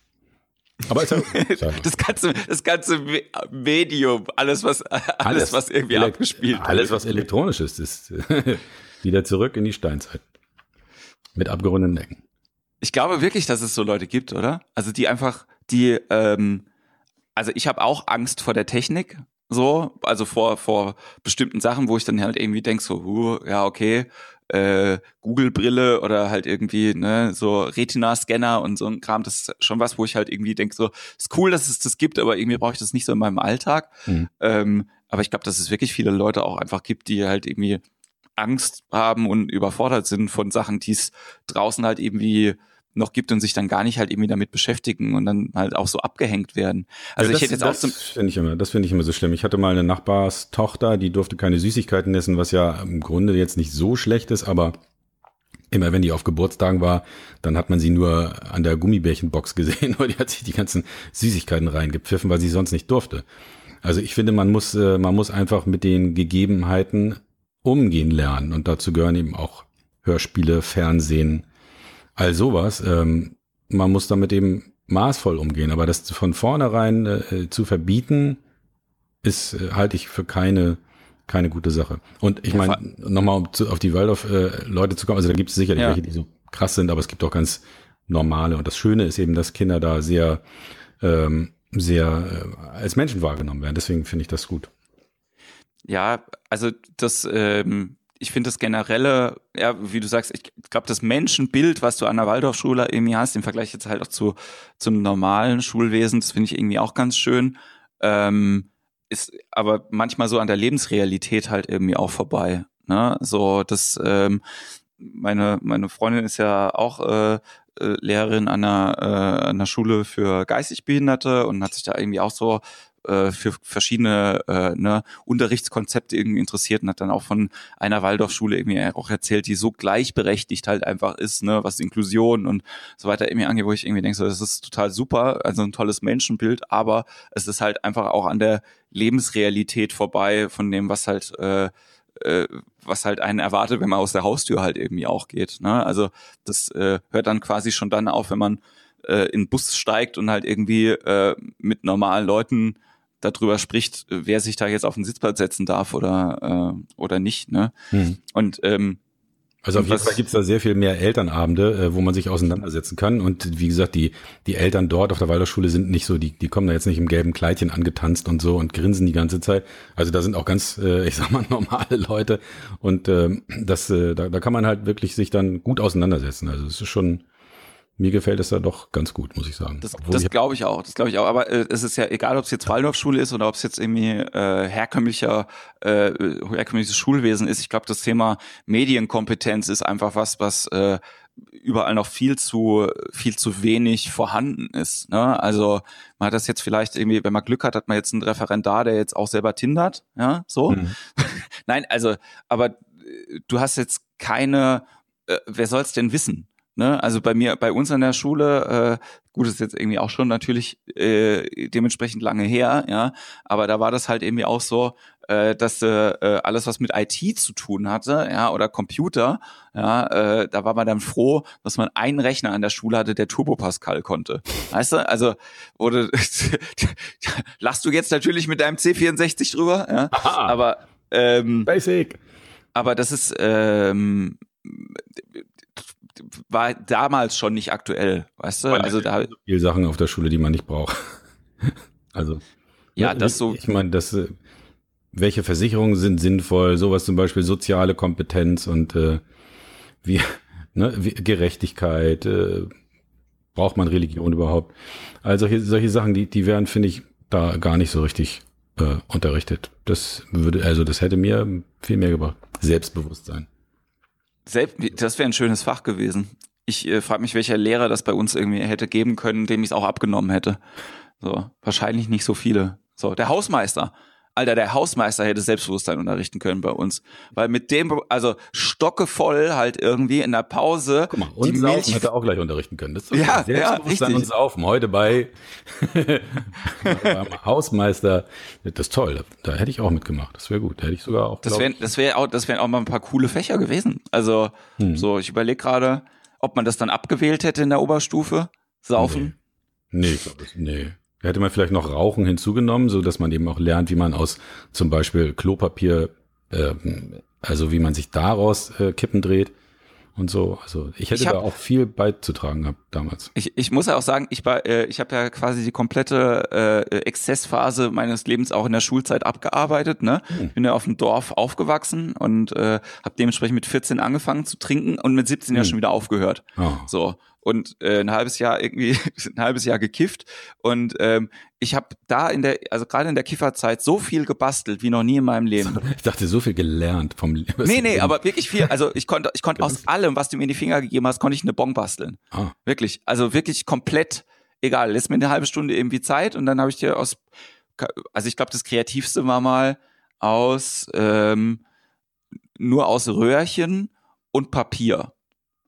Aber ist ja, das ganze, das ganze Medium, alles was, alles, alles was irgendwie abgespielt Alles, was elektronisch ist, ist wieder zurück in die Steinzeit. Mit abgerundeten Ecken. Ich glaube wirklich, dass es so Leute gibt, oder? Also die einfach die, ähm, also ich habe auch Angst vor der Technik, so, also vor, vor bestimmten Sachen, wo ich dann halt irgendwie denk so, huh, ja, okay, äh, Google-Brille oder halt irgendwie, ne, so Retina-Scanner und so ein Kram, das ist schon was, wo ich halt irgendwie denk so, ist cool, dass es das gibt, aber irgendwie brauche ich das nicht so in meinem Alltag. Mhm. Ähm, aber ich glaube, dass es wirklich viele Leute auch einfach gibt, die halt irgendwie Angst haben und überfordert sind von Sachen, die es draußen halt irgendwie noch gibt und sich dann gar nicht halt irgendwie damit beschäftigen und dann halt auch so abgehängt werden. Also ja, das, ich hätte jetzt das auch so finde ich immer, das finde ich immer so schlimm. Ich hatte mal eine Nachbarstochter, die durfte keine Süßigkeiten essen, was ja im Grunde jetzt nicht so schlecht ist, aber immer wenn die auf Geburtstagen war, dann hat man sie nur an der Gummibärchenbox gesehen, weil die hat sich die ganzen Süßigkeiten reingepfiffen, weil sie sonst nicht durfte. Also ich finde, man muss, äh, man muss einfach mit den Gegebenheiten umgehen lernen und dazu gehören eben auch Hörspiele, Fernsehen, all sowas. Ähm, man muss damit eben maßvoll umgehen, aber das von vornherein äh, zu verbieten, ist, äh, halte ich für keine keine gute Sache. Und ich ja, meine, nochmal um auf die Waldorf-Leute äh, zu kommen, also da gibt es sicherlich ja. welche, die so krass sind, aber es gibt auch ganz normale. Und das Schöne ist eben, dass Kinder da sehr, ähm, sehr äh, als Menschen wahrgenommen werden. Deswegen finde ich das gut. Ja, also das ähm, ich finde das generelle, ja, wie du sagst, ich glaube, das Menschenbild, was du an der Waldorfschule irgendwie hast, im Vergleich jetzt halt auch zu zum normalen Schulwesen, das finde ich irgendwie auch ganz schön. Ähm, ist aber manchmal so an der Lebensrealität halt irgendwie auch vorbei. Ne? So, das, ähm, meine, meine Freundin ist ja auch äh, äh Lehrerin an einer, äh, einer Schule für geistig Behinderte und hat sich da irgendwie auch so äh, für verschiedene äh, ne, Unterrichtskonzepte irgendwie interessiert und hat dann auch von einer Waldorfschule irgendwie auch erzählt, die so gleichberechtigt halt einfach ist, ne, was Inklusion und so weiter irgendwie angeht, wo ich irgendwie denke, so, das ist total super, also ein tolles Menschenbild, aber es ist halt einfach auch an der Lebensrealität vorbei von dem, was halt äh, äh, was halt einen erwartet, wenn man aus der Haustür halt irgendwie auch geht. Ne? Also das äh, hört dann quasi schon dann auf, wenn man äh, in Bus steigt und halt irgendwie äh, mit normalen Leuten darüber spricht, wer sich da jetzt auf den Sitzplatz setzen darf oder, äh, oder nicht. Ne? Mhm. Und ähm, Also auf jeden Fall gibt's da sehr viel mehr Elternabende, äh, wo man sich auseinandersetzen kann. Und wie gesagt, die, die Eltern dort auf der Waldorfschule sind nicht so, die, die kommen da jetzt nicht im gelben Kleidchen angetanzt und so und grinsen die ganze Zeit. Also da sind auch ganz, äh, ich sag mal, normale Leute. Und ähm, das, äh, da, da kann man halt wirklich sich dann gut auseinandersetzen. Also es ist schon, mir gefällt es da doch ganz gut, muss ich sagen. Das, das glaube ich auch, das glaube ich auch. Aber äh, es ist ja egal, ob es jetzt Waldorfschule ist oder ob es jetzt irgendwie äh, herkömmlicher äh, herkömmliches Schulwesen ist. Ich glaube, das Thema Medienkompetenz ist einfach was, was äh, überall noch viel zu viel zu wenig vorhanden ist. Ne? Also man hat das jetzt vielleicht irgendwie, wenn man Glück hat, hat man jetzt einen Referendar, der jetzt auch selber tindert, ja, so. Mhm. Nein, also, aber äh, du hast jetzt keine, äh, wer soll's denn wissen? Ne? Also bei mir, bei uns an der Schule, äh, gut, ist jetzt irgendwie auch schon natürlich äh, dementsprechend lange her, ja, aber da war das halt irgendwie auch so, äh, dass äh, alles, was mit IT zu tun hatte, ja, oder Computer, ja, äh, da war man dann froh, dass man einen Rechner an der Schule hatte, der Turbo Pascal konnte. Weißt du? Also, oder lachst du jetzt natürlich mit deinem C64 drüber, ja, Aha. aber ähm, Basic. Aber das ist ähm, war damals schon nicht aktuell, weißt du? Also da so viele Sachen auf der Schule, die man nicht braucht. also ja, ne, das so. Ich meine, das äh, welche Versicherungen sind sinnvoll, sowas zum Beispiel soziale Kompetenz und äh, wie, ne, wie Gerechtigkeit, äh, braucht man Religion überhaupt? Also solche, solche Sachen, die, die wären, finde ich, da gar nicht so richtig äh, unterrichtet. Das würde, also das hätte mir viel mehr gebracht. Selbstbewusstsein. Selbst, das wäre ein schönes Fach gewesen. Ich äh, frage mich, welcher Lehrer das bei uns irgendwie hätte geben können, dem ich es auch abgenommen hätte. So, wahrscheinlich nicht so viele. So, der Hausmeister. Alter, der Hausmeister hätte Selbstbewusstsein unterrichten können bei uns. Weil mit dem, also stockevoll halt irgendwie in der Pause. Guck mal, und die Saufen hätte auch gleich unterrichten können. Das ist ja, Selbstbewusstsein ja, und Saufen. Heute bei Hausmeister. Das ist toll. Da hätte ich auch mitgemacht. Das wäre gut. Da hätte ich sogar auch. Das wären, das wäre auch, das wären auch mal ein paar coole Fächer gewesen. Also, hm. so, ich überlege gerade, ob man das dann abgewählt hätte in der Oberstufe. Saufen. Nee, nee ich glaube, nee. Hätte man vielleicht noch Rauchen hinzugenommen, so dass man eben auch lernt, wie man aus zum Beispiel Klopapier, äh, also wie man sich daraus äh, Kippen dreht und so. Also ich hätte ich hab, da auch viel beizutragen gehabt damals. Ich, ich muss ja auch sagen, ich war, äh, ich habe ja quasi die komplette äh, Exzessphase meines Lebens auch in der Schulzeit abgearbeitet. Ne, hm. bin ja auf dem Dorf aufgewachsen und äh, habe dementsprechend mit 14 angefangen zu trinken und mit 17 hm. ja schon wieder aufgehört. Oh. So und äh, ein halbes Jahr irgendwie ein halbes Jahr gekifft und ähm, ich habe da in der also gerade in der Kifferzeit so viel gebastelt wie noch nie in meinem Leben. Ich dachte so viel gelernt vom Leben. Nee, nee, aber wirklich viel, also ich konnte ich konnte aus allem, was du mir in die Finger gegeben hast, konnte ich eine Bon basteln. Ah. Wirklich, also wirklich komplett egal, lässt mir eine halbe Stunde irgendwie Zeit und dann habe ich dir aus also ich glaube das kreativste war mal aus ähm, nur aus Röhrchen und Papier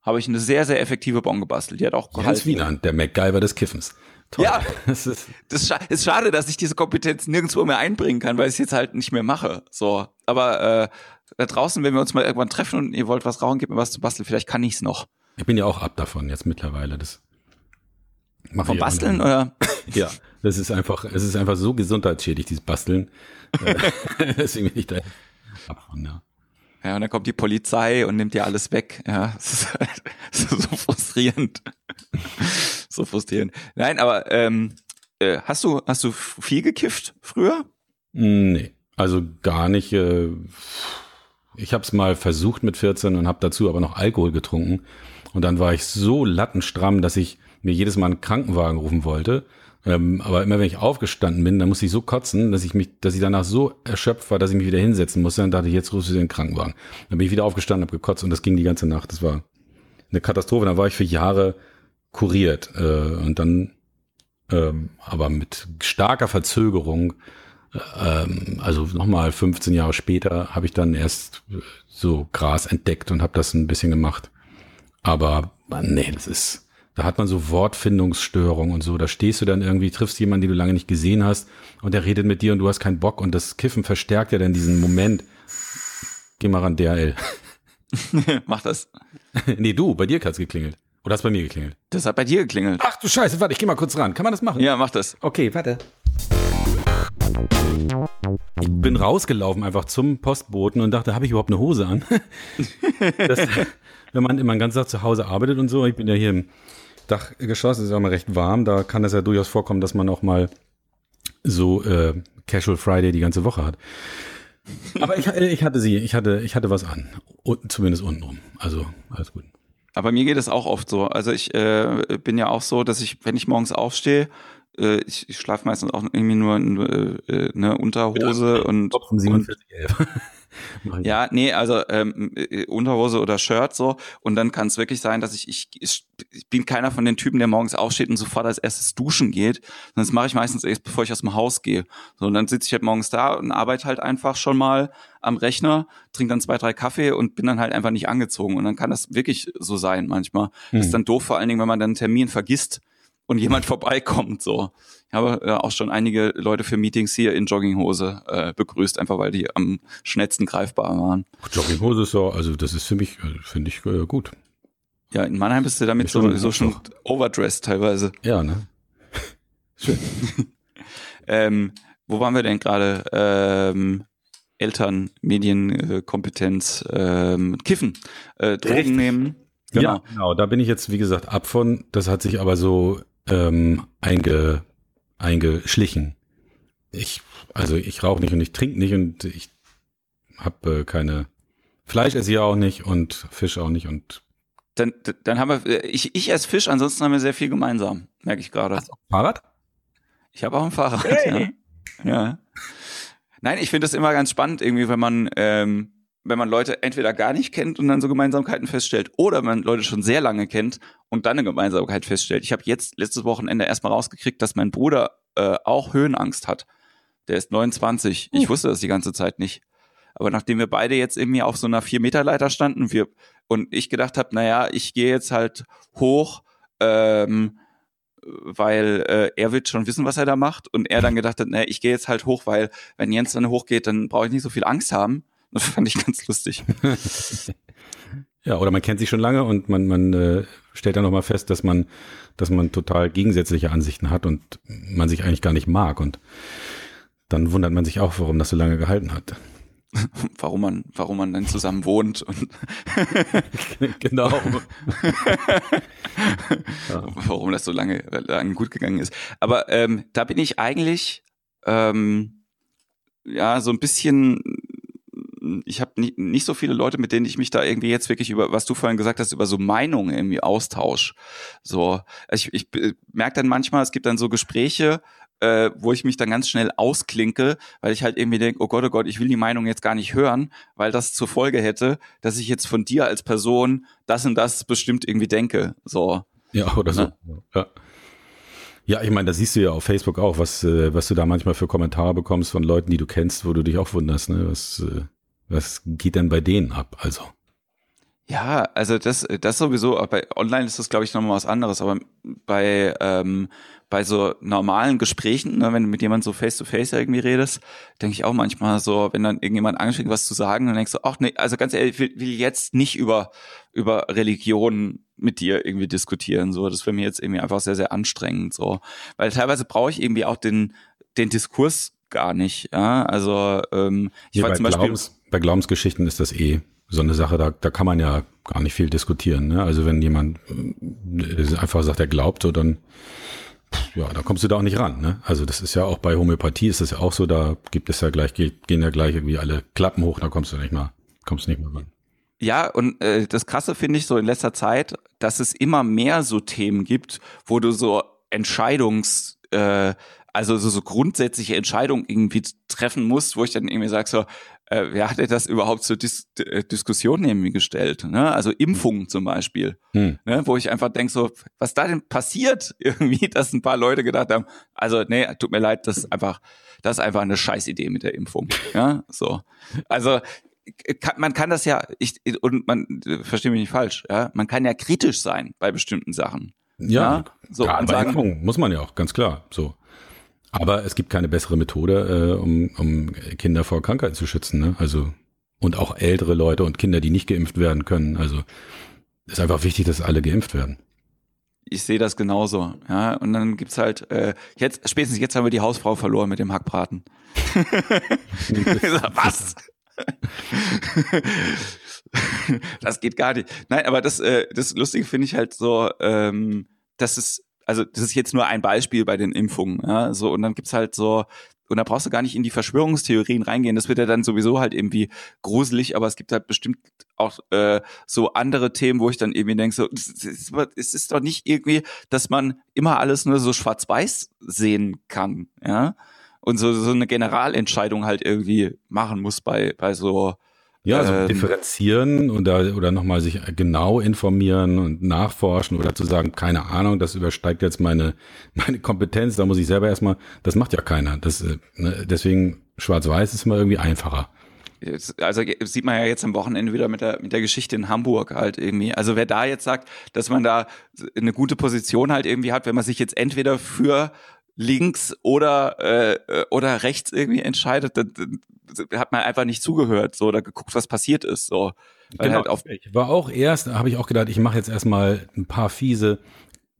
habe ich eine sehr, sehr effektive Bon gebastelt. Die hat auch gehalten. Jens Wienand, der MacGyver des Kiffens. Toll. Ja, das ist, das ist schade, dass ich diese Kompetenz nirgendwo mehr einbringen kann, weil ich es jetzt halt nicht mehr mache. So, aber äh, da draußen, wenn wir uns mal irgendwann treffen und ihr wollt was rauchen, gebt mir was zu basteln, vielleicht kann ich es noch. Ich bin ja auch ab davon jetzt mittlerweile. Das Vom Basteln oder? ja, das ist einfach, es ist einfach so gesundheitsschädlich, dieses Basteln. Deswegen bin ich da ab von, ja. Ja, und dann kommt die Polizei und nimmt dir alles weg. Ja, das ist, halt, so frustrierend. so frustrierend. Nein, aber ähm, äh, hast du hast du viel gekifft früher? Nee, also gar nicht. Äh, ich habe es mal versucht mit 14 und habe dazu aber noch Alkohol getrunken. Und dann war ich so lattenstramm, dass ich mir jedes Mal einen Krankenwagen rufen wollte. Ähm, aber immer wenn ich aufgestanden bin, dann musste ich so kotzen, dass ich mich, dass ich danach so erschöpft war, dass ich mich wieder hinsetzen musste. Dann dachte ich, jetzt rufst du den Krankenwagen. Dann bin ich wieder aufgestanden, habe gekotzt und das ging die ganze Nacht. Das war eine Katastrophe. Dann war ich für Jahre kuriert äh, und dann, ähm, aber mit starker Verzögerung, äh, ähm, also nochmal 15 Jahre später, habe ich dann erst so Gras entdeckt und habe das ein bisschen gemacht. Aber nee, das ist da hat man so Wortfindungsstörungen und so. Da stehst du dann irgendwie, triffst jemanden, den du lange nicht gesehen hast und der redet mit dir und du hast keinen Bock und das Kiffen verstärkt ja dann diesen Moment. Geh mal ran, DHL. Mach das. nee, du, bei dir hat's geklingelt. Oder hast bei mir geklingelt? Das hat bei dir geklingelt. Ach du Scheiße, warte, ich geh mal kurz ran. Kann man das machen? Ja, mach das. Okay, warte. Ich bin rausgelaufen einfach zum Postboten und dachte, habe ich überhaupt eine Hose an? das, wenn man immer den ganzen Tag zu Hause arbeitet und so, ich bin ja hier im Dachgeschoss, es ist ja mal recht warm, da kann es ja durchaus vorkommen, dass man auch mal so äh, Casual Friday die ganze Woche hat. Aber ich, ich hatte sie, ich hatte, ich hatte was an. Zumindest untenrum. Also alles gut. Aber mir geht es auch oft so. Also ich äh, bin ja auch so, dass ich, wenn ich morgens aufstehe, äh, ich, ich schlafe meistens auch irgendwie nur in äh, eine Unterhose und, und 4711. ja, nee, also ähm, äh, Unterhose oder Shirt so. Und dann kann es wirklich sein, dass ich, ich, ich bin keiner von den Typen, der morgens aufsteht und sofort als erstes duschen geht. Das mache ich meistens erst, bevor ich aus dem Haus gehe. So, und dann sitze ich halt morgens da und arbeite halt einfach schon mal am Rechner, trinke dann zwei, drei Kaffee und bin dann halt einfach nicht angezogen. Und dann kann das wirklich so sein manchmal. Hm. Das ist hm. dann doof, vor allen Dingen, wenn man dann einen Termin vergisst und jemand vorbeikommt. So, ich habe äh, auch schon einige Leute für Meetings hier in Jogginghose äh, begrüßt, einfach weil die am schnellsten greifbar waren. Jogginghose ist so, also das ist für mich, äh, finde ich äh, gut. Ja, in Mannheim bist du damit so, so schon overdressed teilweise. Ja, ne? Schön. ähm, wo waren wir denn gerade? Ähm, Eltern, Medienkompetenz, ähm, Kiffen, äh, Drogen Richtig. nehmen. Genau. Ja, genau. Da bin ich jetzt, wie gesagt, ab von. Das hat sich aber so ähm, einge, eingeschlichen. Ich, also ich rauche nicht und ich trinke nicht und ich habe äh, keine Fleisch esse ich auch nicht und Fisch auch nicht und dann, dann haben wir, äh, ich, ich esse Fisch, ansonsten haben wir sehr viel gemeinsam, merke ich gerade. Hast du Fahrrad? Ich habe auch ein Fahrrad, hey. ja. ja. Nein, ich finde das immer ganz spannend, irgendwie, wenn man, ähm, wenn man Leute entweder gar nicht kennt und dann so Gemeinsamkeiten feststellt, oder man Leute schon sehr lange kennt und dann eine Gemeinsamkeit feststellt. Ich habe jetzt letztes Wochenende erstmal rausgekriegt, dass mein Bruder äh, auch Höhenangst hat. Der ist 29. Ich hm. wusste das die ganze Zeit nicht. Aber nachdem wir beide jetzt irgendwie auf so einer 4-Meter-Leiter standen wir, und ich gedacht habe, naja, ich gehe jetzt halt hoch, ähm, weil äh, er wird schon wissen, was er da macht. Und er dann gedacht hat, naja, ich gehe jetzt halt hoch, weil wenn Jens dann hochgeht, dann brauche ich nicht so viel Angst haben. Das fand ich ganz lustig. ja, oder man kennt sich schon lange und man, man äh, stellt dann nochmal fest, dass man, dass man total gegensätzliche Ansichten hat und man sich eigentlich gar nicht mag. Und dann wundert man sich auch, warum das so lange gehalten hat. warum man, warum man dann zusammen wohnt und genau. warum das so lange, lange gut gegangen ist. Aber ähm, da bin ich eigentlich ähm, ja so ein bisschen ich habe nicht, nicht so viele Leute, mit denen ich mich da irgendwie jetzt wirklich über, was du vorhin gesagt hast, über so Meinungen irgendwie austausch. So, ich, ich merke dann manchmal, es gibt dann so Gespräche, äh, wo ich mich dann ganz schnell ausklinke, weil ich halt irgendwie denke, oh Gott, oh Gott, ich will die Meinung jetzt gar nicht hören, weil das zur Folge hätte, dass ich jetzt von dir als Person das und das bestimmt irgendwie denke. So. Ja, oder so. Ne? Ja. Ja, ich meine, da siehst du ja auf Facebook auch, was, äh, was du da manchmal für Kommentare bekommst von Leuten, die du kennst, wo du dich auch wunderst, ne? Was, äh, was geht denn bei denen ab? Also. Ja, also das, das sowieso, bei online ist das, glaube ich, nochmal was anderes, aber bei, ähm, bei so normalen Gesprächen, ne, wenn du mit jemandem so face-to-face -face irgendwie redest, denke ich auch manchmal so, wenn dann irgendjemand anfängt, was zu sagen, dann denkst du, ach nee, also ganz ehrlich, ich will, will jetzt nicht über, über Religion mit dir irgendwie diskutieren, so, das wäre mir jetzt irgendwie einfach sehr, sehr anstrengend, so, weil teilweise brauche ich irgendwie auch den, den Diskurs gar nicht, ja, also, ähm, ich nee, war zum Beispiel... Glaubens bei Glaubensgeschichten ist das eh so eine Sache, da, da kann man ja gar nicht viel diskutieren. Ne? Also wenn jemand äh, einfach sagt, er glaubt, so dann ja, da kommst du da auch nicht ran. Ne? Also das ist ja auch bei Homöopathie ist das ja auch so, da gibt es ja gleich, gehen ja gleich irgendwie alle Klappen hoch, da kommst du nicht mal, kommst nicht mehr ran. Ja, und äh, das Krasse finde ich so in letzter Zeit, dass es immer mehr so Themen gibt, wo du so Entscheidungs, äh, also so, so grundsätzliche Entscheidungen irgendwie treffen musst, wo ich dann irgendwie sage so, äh, wer hat das überhaupt zur Dis äh, Diskussion irgendwie gestellt? Ne? Also Impfungen zum Beispiel, hm. ne? wo ich einfach denke so, was da denn passiert irgendwie, dass ein paar Leute gedacht haben, also nee, tut mir leid, das ist einfach, das ist einfach eine Scheißidee mit der Impfung. Ja, so. Also kann, man kann das ja, ich, und man, verstehe mich nicht falsch, ja, man kann ja kritisch sein bei bestimmten Sachen. Ja, ja? so ja, bei sagen, Impfung muss man ja auch, ganz klar, so. Aber es gibt keine bessere Methode, äh, um, um Kinder vor Krankheiten zu schützen. Ne? Also und auch ältere Leute und Kinder, die nicht geimpft werden können. Also ist einfach wichtig, dass alle geimpft werden. ich sehe das genauso. Ja, und dann gibt's halt, äh, jetzt, spätestens jetzt haben wir die Hausfrau verloren mit dem Hackbraten. Was? das geht gar nicht. Nein, aber das, äh, das Lustige finde ich halt so, ähm, das ist, also das ist jetzt nur ein Beispiel bei den Impfungen, ja, so und dann gibt's halt so und da brauchst du gar nicht in die Verschwörungstheorien reingehen. Das wird ja dann sowieso halt irgendwie gruselig, aber es gibt halt bestimmt auch äh, so andere Themen, wo ich dann irgendwie denke, so, es ist, es ist doch nicht irgendwie, dass man immer alles nur so schwarz-weiß sehen kann, ja. Und so, so eine Generalentscheidung halt irgendwie machen muss bei, bei so ja, also ähm, differenzieren oder, oder nochmal sich genau informieren und nachforschen oder zu sagen, keine Ahnung, das übersteigt jetzt meine, meine Kompetenz, da muss ich selber erstmal, das macht ja keiner. Das, äh, ne, deswegen schwarz-weiß ist immer irgendwie einfacher. Also sieht man ja jetzt am Wochenende wieder mit der, mit der Geschichte in Hamburg halt irgendwie. Also wer da jetzt sagt, dass man da eine gute Position halt irgendwie hat, wenn man sich jetzt entweder für links oder äh, oder rechts irgendwie entscheidet, dann hat man einfach nicht zugehört, so oder geguckt, was passiert ist, so. Weil genau, halt ich war auch erst, habe ich auch gedacht, ich mache jetzt erstmal ein paar fiese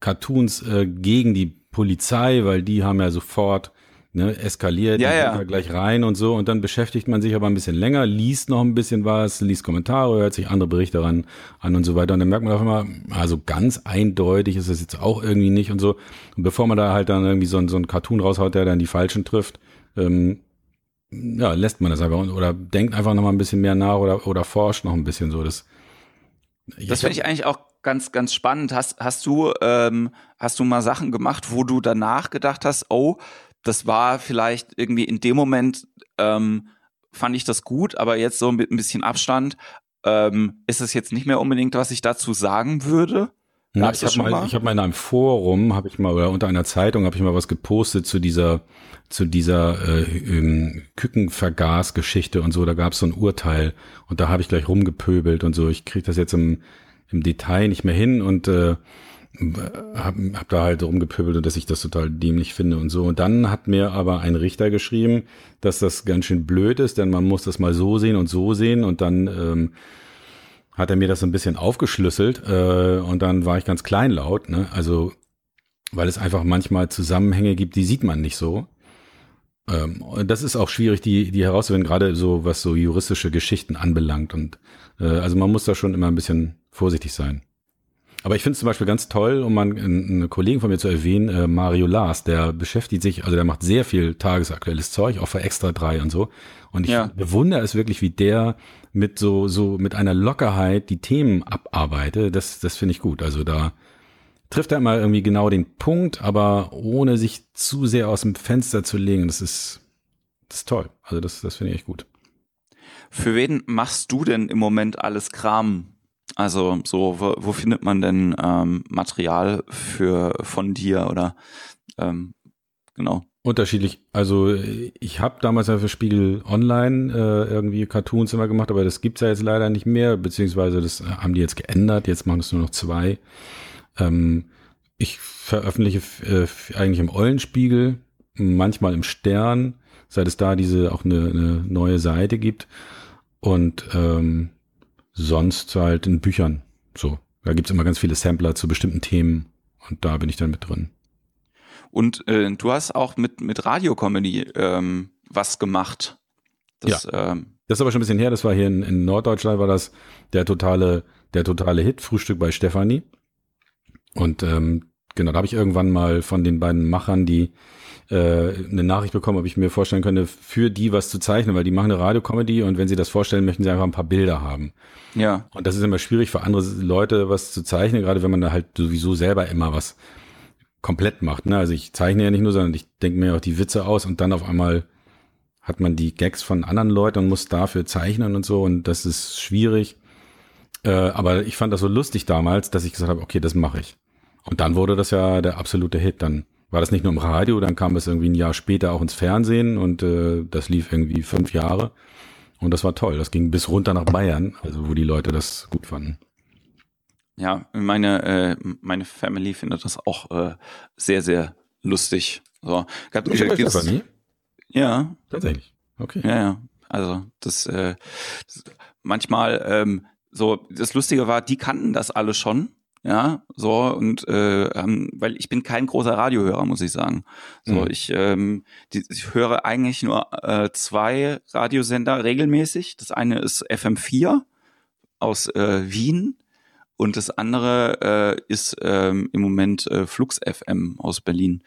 Cartoons äh, gegen die Polizei, weil die haben ja sofort ne, eskaliert, ja, ja. gleich rein und so. Und dann beschäftigt man sich aber ein bisschen länger, liest noch ein bisschen was, liest Kommentare, hört sich andere Berichte ran an und so weiter. Und dann merkt man auf einmal, also ganz eindeutig ist es jetzt auch irgendwie nicht und so. Und bevor man da halt dann irgendwie so, so einen Cartoon raushaut, der dann die Falschen trifft, ähm, ja, lässt man das einfach oder denkt einfach noch mal ein bisschen mehr nach oder, oder forscht noch ein bisschen so. Das, das finde ich eigentlich auch ganz, ganz spannend. Hast, hast du, ähm, hast du mal Sachen gemacht, wo du danach gedacht hast, oh, das war vielleicht irgendwie in dem Moment, ähm, fand ich das gut, aber jetzt so mit ein bisschen Abstand, ähm, ist es jetzt nicht mehr unbedingt, was ich dazu sagen würde. Ja, ich habe mal, ich hab mal in einem Forum, habe ich mal oder unter einer Zeitung habe ich mal was gepostet zu dieser zu dieser äh, ähm, Kückenvergas-Geschichte und so. Da gab es so ein Urteil und da habe ich gleich rumgepöbelt und so. Ich kriege das jetzt im, im Detail nicht mehr hin und äh, hab, hab da halt rumgepöbelt und dass ich das total dämlich finde und so. Und dann hat mir aber ein Richter geschrieben, dass das ganz schön blöd ist, denn man muss das mal so sehen und so sehen und dann ähm, hat er mir das so ein bisschen aufgeschlüsselt äh, und dann war ich ganz kleinlaut, ne? Also weil es einfach manchmal Zusammenhänge gibt, die sieht man nicht so. Ähm, das ist auch schwierig, die, die herauszufinden, gerade so, was so juristische Geschichten anbelangt. Und äh, also man muss da schon immer ein bisschen vorsichtig sein. Aber ich finde es zum Beispiel ganz toll, um mal einen, einen Kollegen von mir zu erwähnen, äh, Mario Lars, der beschäftigt sich, also der macht sehr viel tagesaktuelles Zeug, auch für Extra 3 und so. Und ich ja. bewundere es wirklich, wie der mit so, so, mit einer Lockerheit die Themen abarbeitet. Das, das finde ich gut. Also da trifft er immer irgendwie genau den Punkt, aber ohne sich zu sehr aus dem Fenster zu legen. Das ist, das ist toll. Also das, das finde ich echt gut. Für wen machst du denn im Moment alles Kram? Also so, wo, wo findet man denn ähm, Material für von dir oder ähm, genau? Unterschiedlich. Also ich habe damals ja für Spiegel Online äh, irgendwie Cartoons immer gemacht, aber das gibt's ja jetzt leider nicht mehr, beziehungsweise das haben die jetzt geändert. Jetzt machen es nur noch zwei. Ähm, ich veröffentliche äh, eigentlich im Eulenspiegel, manchmal im Stern, seit es da diese auch eine, eine neue Seite gibt. Und ähm, sonst halt in Büchern. So. Da gibt's immer ganz viele Sampler zu bestimmten Themen und da bin ich dann mit drin. Und äh, du hast auch mit, mit Radiocomedy ähm, was gemacht. Das, ja. ähm, das ist aber schon ein bisschen her, das war hier in, in Norddeutschland, war das der totale, der totale Hit, Frühstück bei Stefanie. Und ähm, genau, da habe ich irgendwann mal von den beiden Machern, die äh, eine Nachricht bekommen, ob ich mir vorstellen könnte, für die was zu zeichnen, weil die machen eine Radiocomedy und wenn sie das vorstellen, möchten sie einfach ein paar Bilder haben. Ja. Und das ist immer schwierig für andere Leute was zu zeichnen, gerade wenn man da halt sowieso selber immer was komplett macht. Ne? Also ich zeichne ja nicht nur, sondern ich denke mir auch die Witze aus und dann auf einmal hat man die Gags von anderen Leuten und muss dafür zeichnen und so und das ist schwierig. Äh, aber ich fand das so lustig damals, dass ich gesagt habe, okay, das mache ich. Und dann wurde das ja der absolute Hit. Dann war das nicht nur im Radio, dann kam es irgendwie ein Jahr später auch ins Fernsehen und äh, das lief irgendwie fünf Jahre. Und das war toll. Das ging bis runter nach Bayern, also wo die Leute das gut fanden. Ja, meine, äh, meine Family findet das auch äh, sehr, sehr lustig. So, gab, du äh, das nie? Ja. Tatsächlich. Okay. Ja, ja. Also das, äh, das manchmal ähm, so das Lustige war, die kannten das alle schon ja, so und äh, ähm, weil ich bin kein großer Radiohörer, muss ich sagen. So, mhm. ich, ähm, die, ich höre eigentlich nur äh, zwei Radiosender regelmäßig. Das eine ist FM4 aus äh, Wien und das andere äh, ist ähm, im Moment äh, Flux FM aus Berlin.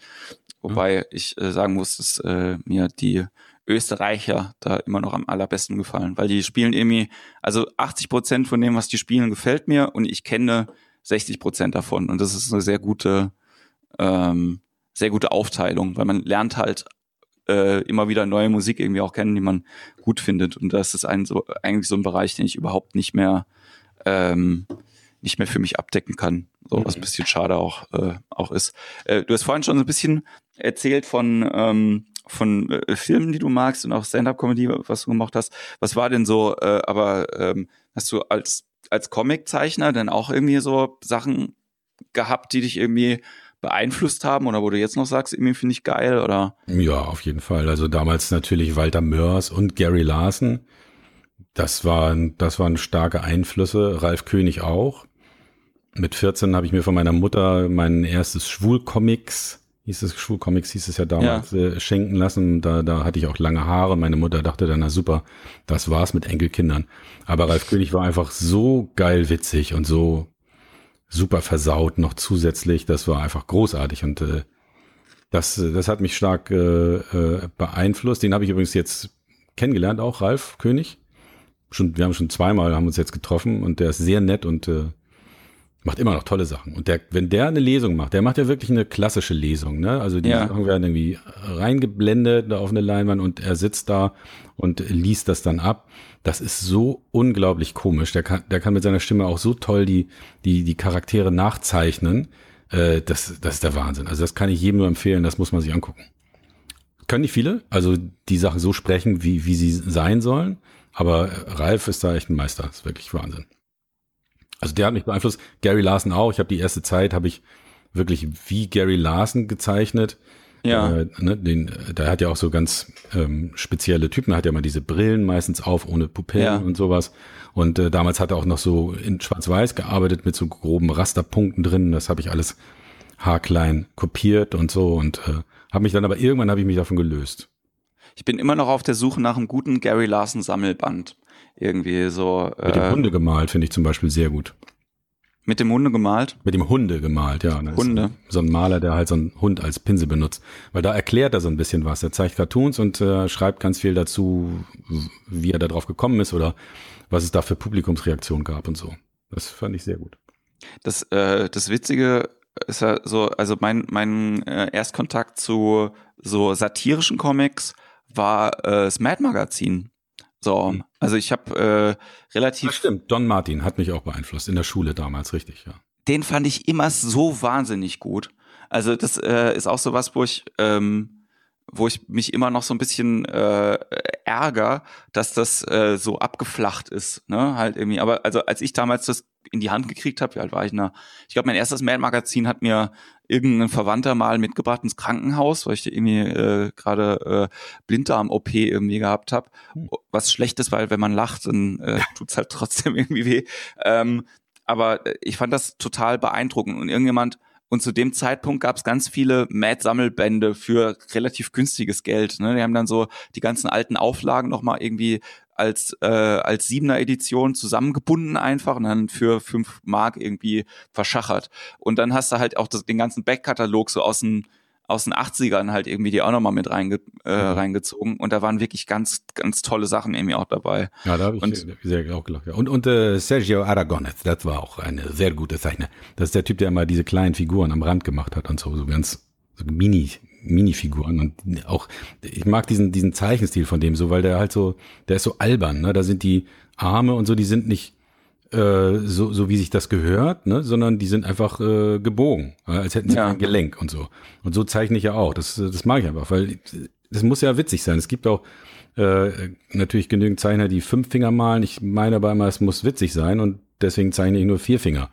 Wobei mhm. ich äh, sagen muss, dass äh, mir die Österreicher da immer noch am allerbesten gefallen, weil die spielen irgendwie, also 80 Prozent von dem, was die spielen, gefällt mir und ich kenne 60 Prozent davon und das ist eine sehr gute, ähm, sehr gute Aufteilung, weil man lernt halt äh, immer wieder neue Musik irgendwie auch kennen, die man gut findet und das ist ein so eigentlich so ein Bereich, den ich überhaupt nicht mehr ähm, nicht mehr für mich abdecken kann. So, was ein bisschen schade auch, äh, auch ist. Äh, du hast vorhin schon so ein bisschen erzählt von, ähm, von äh, Filmen, die du magst und auch Stand-up-Comedy, was du gemacht hast. Was war denn so, äh, aber ähm, hast du als, als Comiczeichner denn auch irgendwie so Sachen gehabt, die dich irgendwie beeinflusst haben oder wo du jetzt noch sagst, irgendwie finde ich geil oder? Ja, auf jeden Fall. Also damals natürlich Walter Mörs und Gary Larson. Das waren, das waren starke Einflüsse. Ralf König auch. Mit 14 habe ich mir von meiner Mutter mein erstes Schwulcomics, hieß es Schwulcomics, hieß es ja damals, ja. Äh, schenken lassen. Da, da hatte ich auch lange Haare. Meine Mutter dachte dann, na super, das war's mit Enkelkindern. Aber Ralf König war einfach so geil witzig und so super versaut noch zusätzlich. Das war einfach großartig und äh, das, das hat mich stark äh, äh, beeinflusst. Den habe ich übrigens jetzt kennengelernt, auch Ralf König. Schon, wir haben schon zweimal haben uns jetzt getroffen und der ist sehr nett und äh, macht immer noch tolle Sachen. Und der, wenn der eine Lesung macht, der macht ja wirklich eine klassische Lesung, ne? Also die ja. Sachen werden irgendwie reingeblendet auf eine Leinwand und er sitzt da und liest das dann ab. Das ist so unglaublich komisch. Der kann, der kann mit seiner Stimme auch so toll die, die, die Charaktere nachzeichnen. Äh, das, das ist der Wahnsinn. Also das kann ich jedem nur empfehlen, das muss man sich angucken. Können nicht viele, also die Sachen so sprechen, wie, wie sie sein sollen. Aber Ralf ist da echt ein Meister. Das ist wirklich Wahnsinn. Also der hat mich beeinflusst. Gary Larson auch. Ich habe die erste Zeit, habe ich wirklich wie Gary Larson gezeichnet. Ja. Äh, ne, den, der hat ja auch so ganz ähm, spezielle Typen. Hat ja mal diese Brillen meistens auf, ohne Pupillen ja. und sowas. Und äh, damals hat er auch noch so in Schwarz-Weiß gearbeitet mit so groben Rasterpunkten drin. Das habe ich alles haarklein kopiert und so und äh, habe mich dann aber irgendwann habe ich mich davon gelöst. Ich bin immer noch auf der Suche nach einem guten Gary Larson Sammelband irgendwie so. Mit dem äh, Hunde gemalt finde ich zum Beispiel sehr gut. Mit dem Hunde gemalt? Mit dem Hunde gemalt, ja. Hunde. So ein Maler, der halt so einen Hund als Pinsel benutzt. Weil da erklärt er so ein bisschen was. Er zeigt Cartoons und äh, schreibt ganz viel dazu, wie er da drauf gekommen ist oder was es da für Publikumsreaktionen gab und so. Das fand ich sehr gut. Das, äh, das Witzige ist ja so, also mein, mein äh, Erstkontakt zu so satirischen Comics war äh, das Mad Magazin. So, mhm. also ich habe äh, relativ. Das stimmt, Don Martin hat mich auch beeinflusst in der Schule damals, richtig, ja. Den fand ich immer so wahnsinnig gut. Also das äh, ist auch so was, wo ich, ähm, wo ich mich immer noch so ein bisschen äh, ärger, dass das äh, so abgeflacht ist, ne? Halt irgendwie. Aber also als ich damals das in die Hand gekriegt habe, wie alt war ich da? Ich glaube, mein erstes Mad-Magazin hat mir irgendein Verwandter mal mitgebracht ins Krankenhaus, weil ich irgendwie äh, gerade äh, Blinddarm-OP irgendwie gehabt habe. Hm. Was schlecht ist, weil wenn man lacht, dann äh, tut's halt trotzdem irgendwie weh. Ähm, aber äh, ich fand das total beeindruckend und irgendjemand und zu dem Zeitpunkt gab es ganz viele Mad-Sammelbände für relativ günstiges Geld. Ne? Die haben dann so die ganzen alten Auflagen nochmal irgendwie als, äh, als siebener Edition zusammengebunden einfach und dann für fünf Mark irgendwie verschachert. Und dann hast du halt auch das, den ganzen Backkatalog so aus den aus den 80ern halt irgendwie die auch nochmal mit reinge, äh, mhm. reingezogen und da waren wirklich ganz, ganz tolle Sachen irgendwie auch dabei. Ja, da habe ich und, sehr, auch gelacht. Und, und äh, Sergio Aragonez, das war auch eine sehr gute Zeichner. Das ist der Typ, der immer diese kleinen Figuren am Rand gemacht hat und so, so ganz so Mini, Minifiguren und auch ich mag diesen diesen Zeichenstil von dem so, weil der halt so der ist so albern, ne? Da sind die Arme und so, die sind nicht äh, so so wie sich das gehört, ne, sondern die sind einfach äh, gebogen, als hätten sie ja. ein Gelenk und so. Und so zeichne ich ja auch. Das das mag ich einfach, weil das muss ja witzig sein. Es gibt auch äh, natürlich genügend Zeichner, die fünf Finger malen. Ich meine aber immer, es muss witzig sein und deswegen zeichne ich nur vier Finger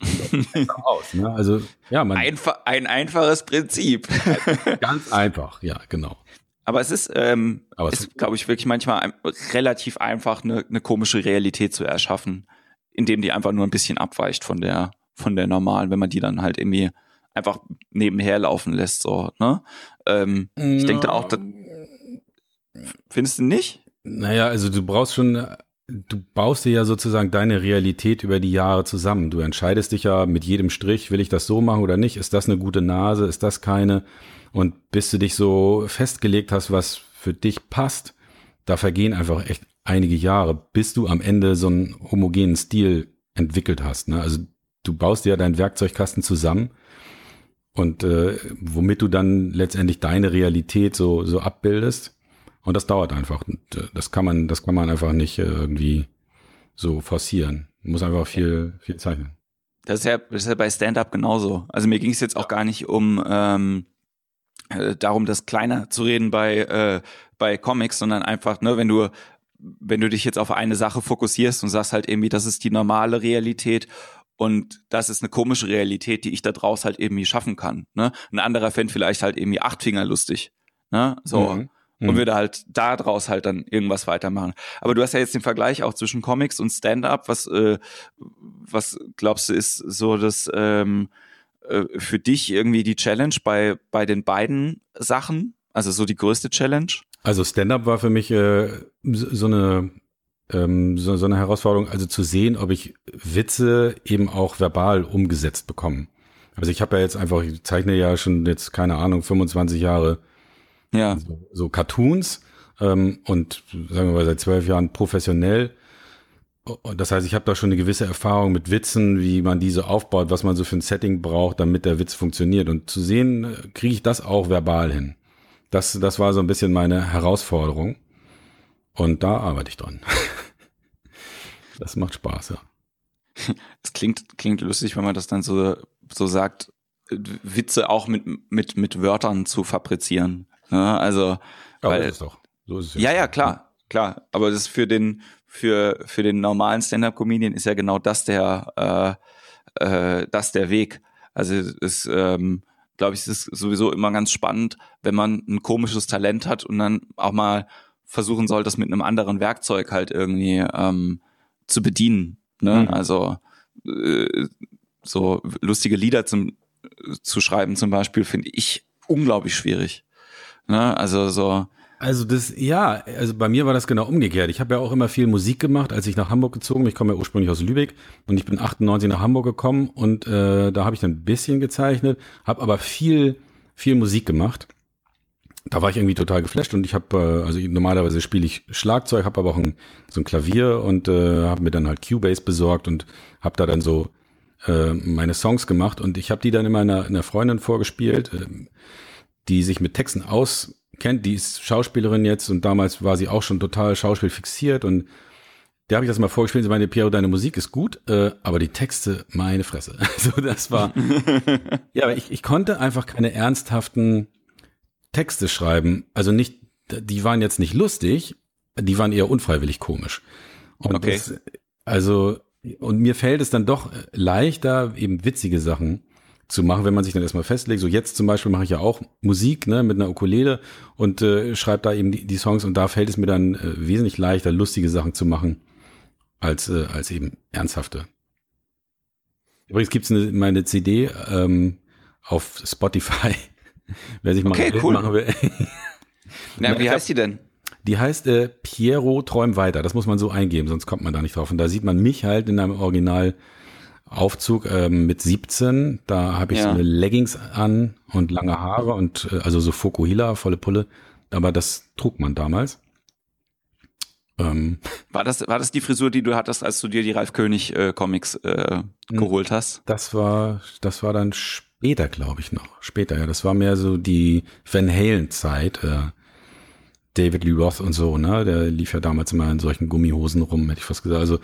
aus. Ne? Also ja, man Einfach, ein einfaches Prinzip. ganz einfach, ja, genau. Aber es ist, ähm, Aber ist, glaube ich, wirklich manchmal relativ einfach, eine, eine komische Realität zu erschaffen, indem die einfach nur ein bisschen abweicht von der von der normalen, wenn man die dann halt irgendwie einfach nebenher laufen lässt, so, ne? Ähm. Ich denke auch, das, findest du nicht? Naja, also du brauchst schon, du baust dir ja sozusagen deine Realität über die Jahre zusammen. Du entscheidest dich ja mit jedem Strich, will ich das so machen oder nicht? Ist das eine gute Nase? Ist das keine? Und bis du dich so festgelegt hast, was für dich passt, da vergehen einfach echt einige Jahre, bis du am Ende so einen homogenen Stil entwickelt hast. Ne? Also du baust dir ja deinen Werkzeugkasten zusammen und äh, womit du dann letztendlich deine Realität so so abbildest. Und das dauert einfach. Und, äh, das kann man, das kann man einfach nicht äh, irgendwie so forcieren. Man muss einfach viel, viel zeichnen. Das ist ja, das ist ja bei Stand-up genauso. Also mir ging es jetzt auch gar nicht um ähm, äh, darum, das kleiner zu reden bei äh, bei Comics, sondern einfach, ne, wenn du wenn du dich jetzt auf eine Sache fokussierst und sagst halt irgendwie, das ist die normale Realität und das ist eine komische Realität, die ich da draus halt irgendwie schaffen kann. Ne? Ein anderer fände vielleicht halt irgendwie acht Finger lustig. Ne? So. Mhm. Und mhm. würde halt da draus halt dann irgendwas weitermachen. Aber du hast ja jetzt den Vergleich auch zwischen Comics und Stand-up. Was, äh, was glaubst du, ist so das ähm, äh, für dich irgendwie die Challenge bei, bei den beiden Sachen? Also so die größte Challenge? Also Stand-up war für mich äh, so eine ähm, so, so eine Herausforderung, also zu sehen, ob ich Witze eben auch verbal umgesetzt bekomme. Also ich habe ja jetzt einfach, ich zeichne ja schon jetzt, keine Ahnung, 25 Jahre ja. so, so Cartoons ähm, und sagen wir mal seit zwölf Jahren professionell. Das heißt, ich habe da schon eine gewisse Erfahrung mit Witzen, wie man diese aufbaut, was man so für ein Setting braucht, damit der Witz funktioniert. Und zu sehen, äh, kriege ich das auch verbal hin. Das, das war so ein bisschen meine Herausforderung. Und da arbeite ich dran. das macht Spaß, ja. Es klingt, klingt lustig, wenn man das dann so, so sagt, Witze auch mit, mit, mit Wörtern zu fabrizieren. Ja, also, Aber weil, ist doch. So ist es ja, ja, klar, klar. Aber das ist für den, für, für den normalen Stand-Up-Comedian ist ja genau das der, äh, äh, das der Weg. Also, es, ähm, glaube ich, es ist sowieso immer ganz spannend, wenn man ein komisches Talent hat und dann auch mal versuchen soll, das mit einem anderen Werkzeug halt irgendwie ähm, zu bedienen. Ne? Mhm. Also äh, so lustige Lieder zum, zu schreiben zum Beispiel finde ich unglaublich schwierig. Ne? Also so. Also das, ja, also bei mir war das genau umgekehrt. Ich habe ja auch immer viel Musik gemacht, als ich nach Hamburg gezogen bin. Ich komme ja ursprünglich aus Lübeck und ich bin 98 nach Hamburg gekommen und äh, da habe ich dann ein bisschen gezeichnet, habe aber viel, viel Musik gemacht da war ich irgendwie total geflasht und ich habe, äh, also normalerweise spiele ich Schlagzeug, habe aber auch ein, so ein Klavier und äh, habe mir dann halt Cubase besorgt und habe da dann so äh, meine Songs gemacht und ich habe die dann immer einer, einer Freundin vorgespielt, äh, die sich mit Texten auskennt, die ist Schauspielerin jetzt und damals war sie auch schon total Schauspiel fixiert und der habe ich das mal vorgespielt, sie meinte, Piero, deine Musik ist gut, äh, aber die Texte, meine Fresse. Also das war, ja, aber ich, ich konnte einfach keine ernsthaften Texte schreiben, also nicht, die waren jetzt nicht lustig, die waren eher unfreiwillig komisch. Und okay. Das, also, und mir fällt es dann doch leichter, eben witzige Sachen zu machen, wenn man sich dann erstmal festlegt. So jetzt zum Beispiel mache ich ja auch Musik ne, mit einer Ukulele und äh, schreibe da eben die, die, Songs und da fällt es mir dann äh, wesentlich leichter, lustige Sachen zu machen, als, äh, als eben ernsthafte. Übrigens gibt's eine, meine CD ähm, auf Spotify Wer sich mal okay, cool. machen will. Na, wie heißt die denn? Die heißt äh, Piero Träum weiter. Das muss man so eingeben, sonst kommt man da nicht drauf. Und da sieht man mich halt in einem Originalaufzug ähm, mit 17. Da habe ich ja. so eine Leggings an und lange Haare und äh, also so Fokuhila, volle Pulle. Aber das trug man damals. Ähm, war das war das die Frisur, die du hattest, als du dir die Ralf König äh, Comics äh, geholt hast? Das war das war dann später Später, glaube ich noch. Später, ja. Das war mehr so die Van Halen-Zeit. Äh, David Lee Roth und so, ne? Der lief ja damals immer in solchen Gummihosen rum, hätte ich fast gesagt. Also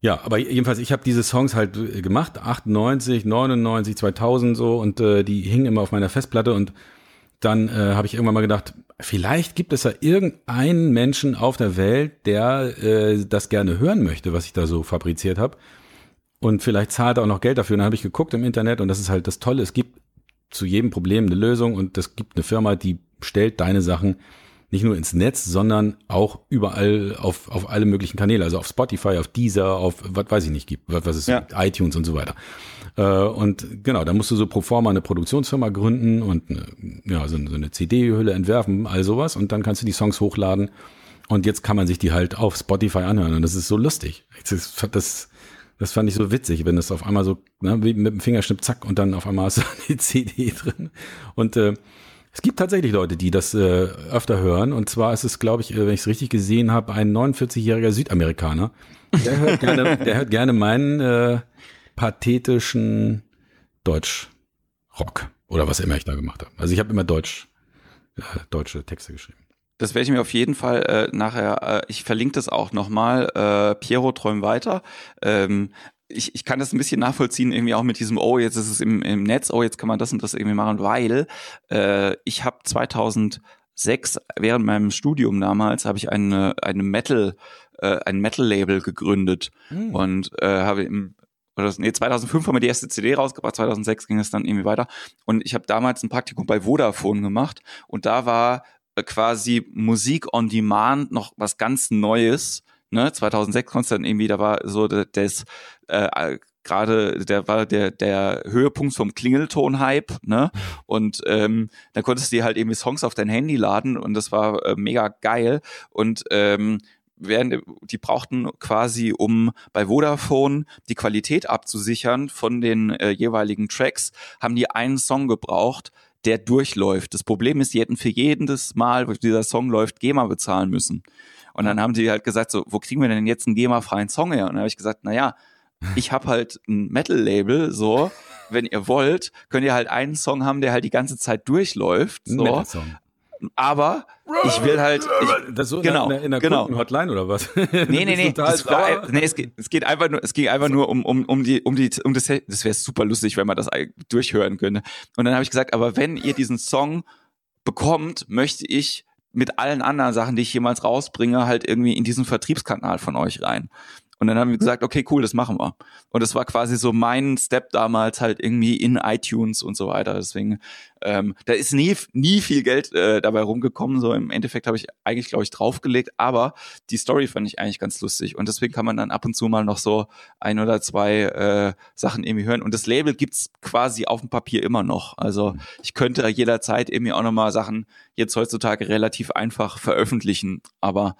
ja, aber jedenfalls, ich habe diese Songs halt äh, gemacht, 98, 99, 2000 so und äh, die hingen immer auf meiner Festplatte und dann äh, habe ich irgendwann mal gedacht, vielleicht gibt es ja irgendeinen Menschen auf der Welt, der äh, das gerne hören möchte, was ich da so fabriziert habe und vielleicht zahlt er auch noch Geld dafür. Und dann habe ich geguckt im Internet und das ist halt das Tolle. Es gibt zu jedem Problem eine Lösung und es gibt eine Firma, die stellt deine Sachen nicht nur ins Netz, sondern auch überall auf, auf alle möglichen Kanäle, also auf Spotify, auf Deezer, auf was weiß ich nicht gibt, was, es ja. gibt, iTunes und so weiter. Äh, und genau, da musst du so pro forma eine Produktionsfirma gründen und eine, ja, so, so eine CD-Hülle entwerfen, all sowas und dann kannst du die Songs hochladen und jetzt kann man sich die halt auf Spotify anhören und das ist so lustig. Das, das, das fand ich so witzig, wenn das auf einmal so, ne, wie mit dem Fingerschnipp, zack, und dann auf einmal hast du eine CD drin. Und äh, es gibt tatsächlich Leute, die das äh, öfter hören. Und zwar ist es, glaube ich, äh, wenn ich es richtig gesehen habe, ein 49-jähriger Südamerikaner. Der hört gerne, der hört gerne meinen äh, pathetischen Deutsch-Rock oder was immer ich da gemacht habe. Also ich habe immer Deutsch, äh, deutsche Texte geschrieben. Das werde ich mir auf jeden Fall äh, nachher, äh, ich verlinke das auch nochmal, äh, Piero träum weiter. Ähm, ich, ich kann das ein bisschen nachvollziehen, irgendwie auch mit diesem, oh, jetzt ist es im, im Netz, oh, jetzt kann man das und das irgendwie machen, weil äh, ich habe 2006 während meinem Studium damals habe ich eine eine Metal äh, ein Metal Label gegründet mhm. und äh, habe im oder nee, 2005 haben wir die erste CD rausgebracht, 2006 ging es dann irgendwie weiter und ich habe damals ein Praktikum bei Vodafone gemacht und da war äh, quasi Musik on Demand noch was ganz Neues ne, 2006 konntest du dann irgendwie, da war so das, äh, gerade der war der der Höhepunkt vom Klingelton-Hype, ne? Und ähm, da konntest du dir halt irgendwie Songs auf dein Handy laden und das war äh, mega geil. Und ähm, während die brauchten quasi, um bei Vodafone die Qualität abzusichern von den äh, jeweiligen Tracks, haben die einen Song gebraucht, der durchläuft. Das Problem ist, die hätten für jedes Mal, wo dieser Song läuft, GEMA bezahlen müssen. Und dann haben die halt gesagt, so, wo kriegen wir denn jetzt einen GEMA-freien Song her? Und dann habe ich gesagt, na ja, ich habe halt ein Metal-Label, so, wenn ihr wollt, könnt ihr halt einen Song haben, der halt die ganze Zeit durchläuft. So. Aber ich will halt. Ich, das so genau, in der, in der genau. Hotline oder was? Nee, nee, nee. Das war, nee es, geht, es geht einfach nur, es ging einfach nur um, um, um die, um die, um das, das wäre super lustig, wenn man das durchhören könnte. Und dann habe ich gesagt, aber wenn ihr diesen Song bekommt, möchte ich mit allen anderen Sachen, die ich jemals rausbringe, halt irgendwie in diesen Vertriebskanal von euch rein. Und dann haben wir gesagt, okay, cool, das machen wir. Und das war quasi so mein Step damals halt irgendwie in iTunes und so weiter. Deswegen, ähm, da ist nie, nie viel Geld äh, dabei rumgekommen. So im Endeffekt habe ich eigentlich, glaube ich, draufgelegt, aber die Story fand ich eigentlich ganz lustig. Und deswegen kann man dann ab und zu mal noch so ein oder zwei äh, Sachen irgendwie hören. Und das Label gibt's quasi auf dem Papier immer noch. Also ich könnte jederzeit irgendwie auch nochmal Sachen jetzt heutzutage relativ einfach veröffentlichen. Aber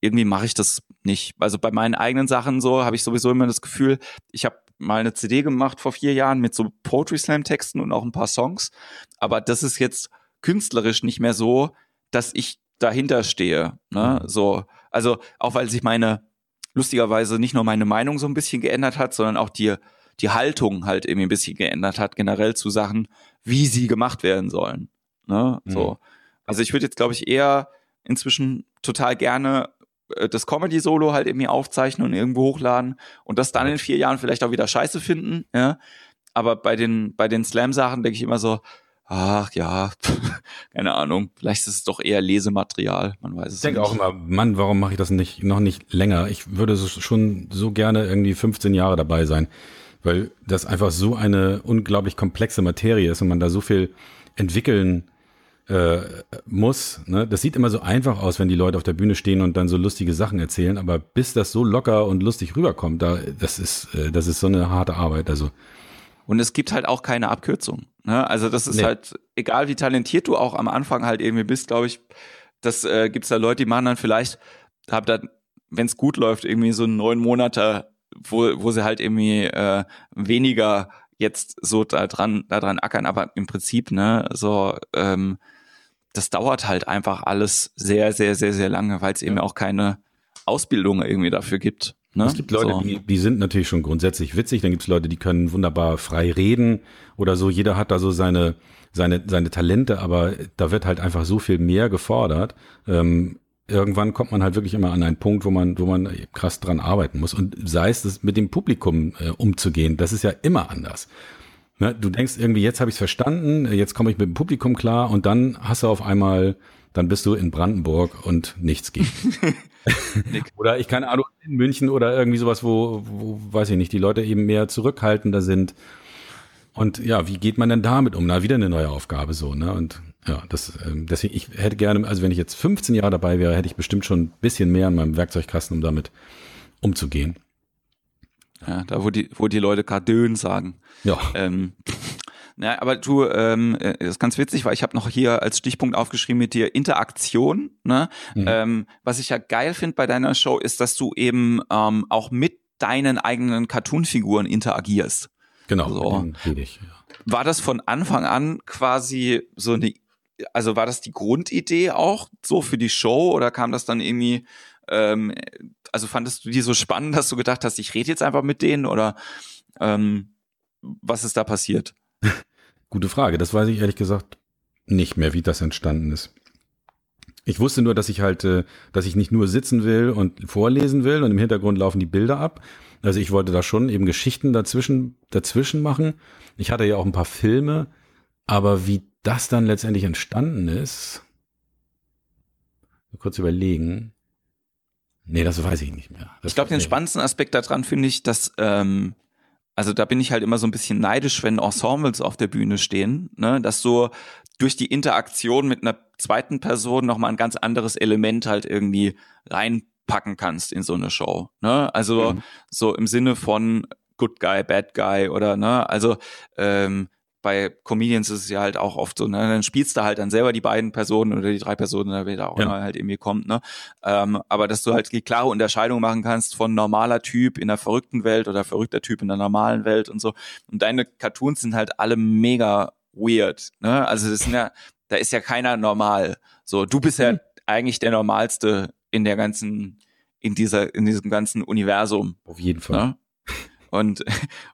irgendwie mache ich das nicht. Also bei meinen eigenen Sachen so habe ich sowieso immer das Gefühl, ich habe mal eine CD gemacht vor vier Jahren mit so Poetry Slam Texten und auch ein paar Songs, aber das ist jetzt künstlerisch nicht mehr so, dass ich dahinter stehe. Ne? Mhm. So, also auch weil sich meine lustigerweise nicht nur meine Meinung so ein bisschen geändert hat, sondern auch die die Haltung halt irgendwie ein bisschen geändert hat generell zu Sachen, wie sie gemacht werden sollen. Ne? Mhm. So, also ich würde jetzt glaube ich eher inzwischen total gerne das Comedy-Solo halt irgendwie aufzeichnen und irgendwo hochladen und das dann in vier Jahren vielleicht auch wieder scheiße finden, ja. Aber bei den, bei den Slam-Sachen denke ich immer so, ach ja, keine Ahnung, vielleicht ist es doch eher Lesematerial, man weiß es ich denke auch immer, Mann, warum mache ich das nicht, noch nicht länger? Ich würde schon so gerne irgendwie 15 Jahre dabei sein, weil das einfach so eine unglaublich komplexe Materie ist und man da so viel entwickeln äh, muss. Ne? Das sieht immer so einfach aus, wenn die Leute auf der Bühne stehen und dann so lustige Sachen erzählen, aber bis das so locker und lustig rüberkommt, da, das ist, äh, das ist so eine harte Arbeit. Also und es gibt halt auch keine Abkürzung. Ne? Also das ist nee. halt, egal wie talentiert du auch am Anfang halt irgendwie bist, glaube ich, das äh, gibt es da Leute, die machen dann vielleicht, hab dann, wenn es gut läuft, irgendwie so neun Monate, wo, wo sie halt irgendwie äh, weniger jetzt so da dran, da dran ackern, aber im Prinzip, ne, so ähm, das dauert halt einfach alles sehr, sehr, sehr, sehr lange, weil es eben auch keine Ausbildung irgendwie dafür gibt. Ne? Es gibt Leute, so. die, die sind natürlich schon grundsätzlich witzig, dann gibt es Leute, die können wunderbar frei reden oder so. Jeder hat da so seine, seine, seine Talente, aber da wird halt einfach so viel mehr gefordert. Ähm, irgendwann kommt man halt wirklich immer an einen Punkt, wo man, wo man krass dran arbeiten muss. Und sei es das mit dem Publikum äh, umzugehen, das ist ja immer anders. Ne, du denkst irgendwie, jetzt habe ich es verstanden, jetzt komme ich mit dem Publikum klar und dann hast du auf einmal, dann bist du in Brandenburg und nichts geht. oder ich keine Ahnung, in München oder irgendwie sowas, wo, wo, weiß ich nicht, die Leute eben mehr zurückhaltender sind. Und ja, wie geht man denn damit um? Na, wieder eine neue Aufgabe so, ne? Und Ja, das, ähm, deswegen, ich hätte gerne, also wenn ich jetzt 15 Jahre dabei wäre, hätte ich bestimmt schon ein bisschen mehr in meinem Werkzeugkasten, um damit umzugehen. Ja, da wo die, wo die Leute Kardön sagen. Ja. Ähm, na, aber du, ähm, äh, das ist ganz witzig, weil ich habe noch hier als Stichpunkt aufgeschrieben mit dir Interaktion. Ne? Mhm. Ähm, was ich ja geil finde bei deiner Show ist, dass du eben ähm, auch mit deinen eigenen Cartoon-Figuren interagierst. Genau, so. ich, ja. War das von Anfang an quasi so eine, also war das die Grundidee auch so für die Show oder kam das dann irgendwie, ähm, also fandest du die so spannend, dass du gedacht hast, ich rede jetzt einfach mit denen oder ähm, was ist da passiert? Gute Frage. Das weiß ich ehrlich gesagt nicht mehr, wie das entstanden ist. Ich wusste nur, dass ich halt, äh, dass ich nicht nur sitzen will und vorlesen will und im Hintergrund laufen die Bilder ab. Also ich wollte da schon eben Geschichten dazwischen, dazwischen machen. Ich hatte ja auch ein paar Filme, aber wie das dann letztendlich entstanden ist, kurz überlegen. Nee, das weiß ich nicht mehr. Das ich glaube, den spannendsten Aspekt daran finde ich, dass ähm, also da bin ich halt immer so ein bisschen neidisch, wenn Ensembles auf der Bühne stehen, ne, dass so durch die Interaktion mit einer zweiten Person nochmal ein ganz anderes Element halt irgendwie reinpacken kannst in so eine Show. Ne? Also mhm. so im Sinne von Good Guy, Bad Guy oder ne, also ähm, bei Comedians ist es ja halt auch oft so, ne, dann spielst du halt dann selber die beiden Personen oder die drei Personen, oder wer da auch ja. immer halt irgendwie kommt, ne. Ähm, aber dass du halt die klare Unterscheidung machen kannst von normaler Typ in der verrückten Welt oder verrückter Typ in der normalen Welt und so. Und deine Cartoons sind halt alle mega weird, ne. Also das sind ja, da ist ja keiner normal. So, du bist ja mhm. eigentlich der normalste in der ganzen, in dieser, in diesem ganzen Universum. Auf jeden Fall. Ne? Und,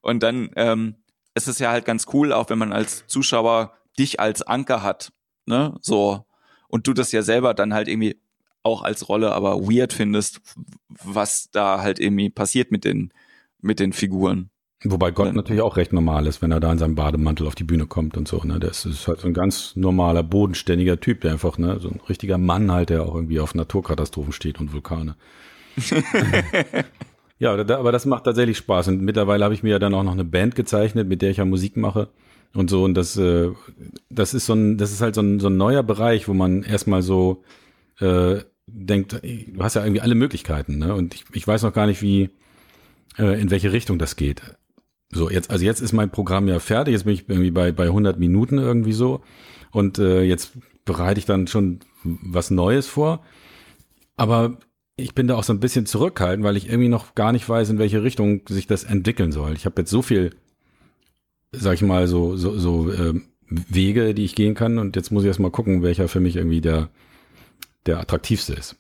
und dann, ähm, es ist ja halt ganz cool, auch wenn man als Zuschauer dich als Anker hat, ne, so. Und du das ja selber dann halt irgendwie auch als Rolle aber weird findest, was da halt irgendwie passiert mit den, mit den Figuren. Wobei Gott natürlich auch recht normal ist, wenn er da in seinem Bademantel auf die Bühne kommt und so, ne. Das ist halt so ein ganz normaler, bodenständiger Typ, der einfach, ne, so ein richtiger Mann halt, der auch irgendwie auf Naturkatastrophen steht und Vulkane. Ja, aber das macht tatsächlich Spaß. Und mittlerweile habe ich mir ja dann auch noch eine Band gezeichnet, mit der ich ja Musik mache und so. Und das, äh, das ist so ein, das ist halt so ein, so ein neuer Bereich, wo man erstmal so äh, denkt, du hast ja irgendwie alle Möglichkeiten, ne? Und ich, ich weiß noch gar nicht, wie, äh, in welche Richtung das geht. So, jetzt, also jetzt ist mein Programm ja fertig, jetzt bin ich irgendwie bei, bei 100 Minuten irgendwie so. Und äh, jetzt bereite ich dann schon was Neues vor. Aber ich bin da auch so ein bisschen zurückhaltend, weil ich irgendwie noch gar nicht weiß, in welche Richtung sich das entwickeln soll. Ich habe jetzt so viel, sag ich mal, so, so, so äh, Wege, die ich gehen kann und jetzt muss ich erst mal gucken, welcher für mich irgendwie der, der attraktivste ist.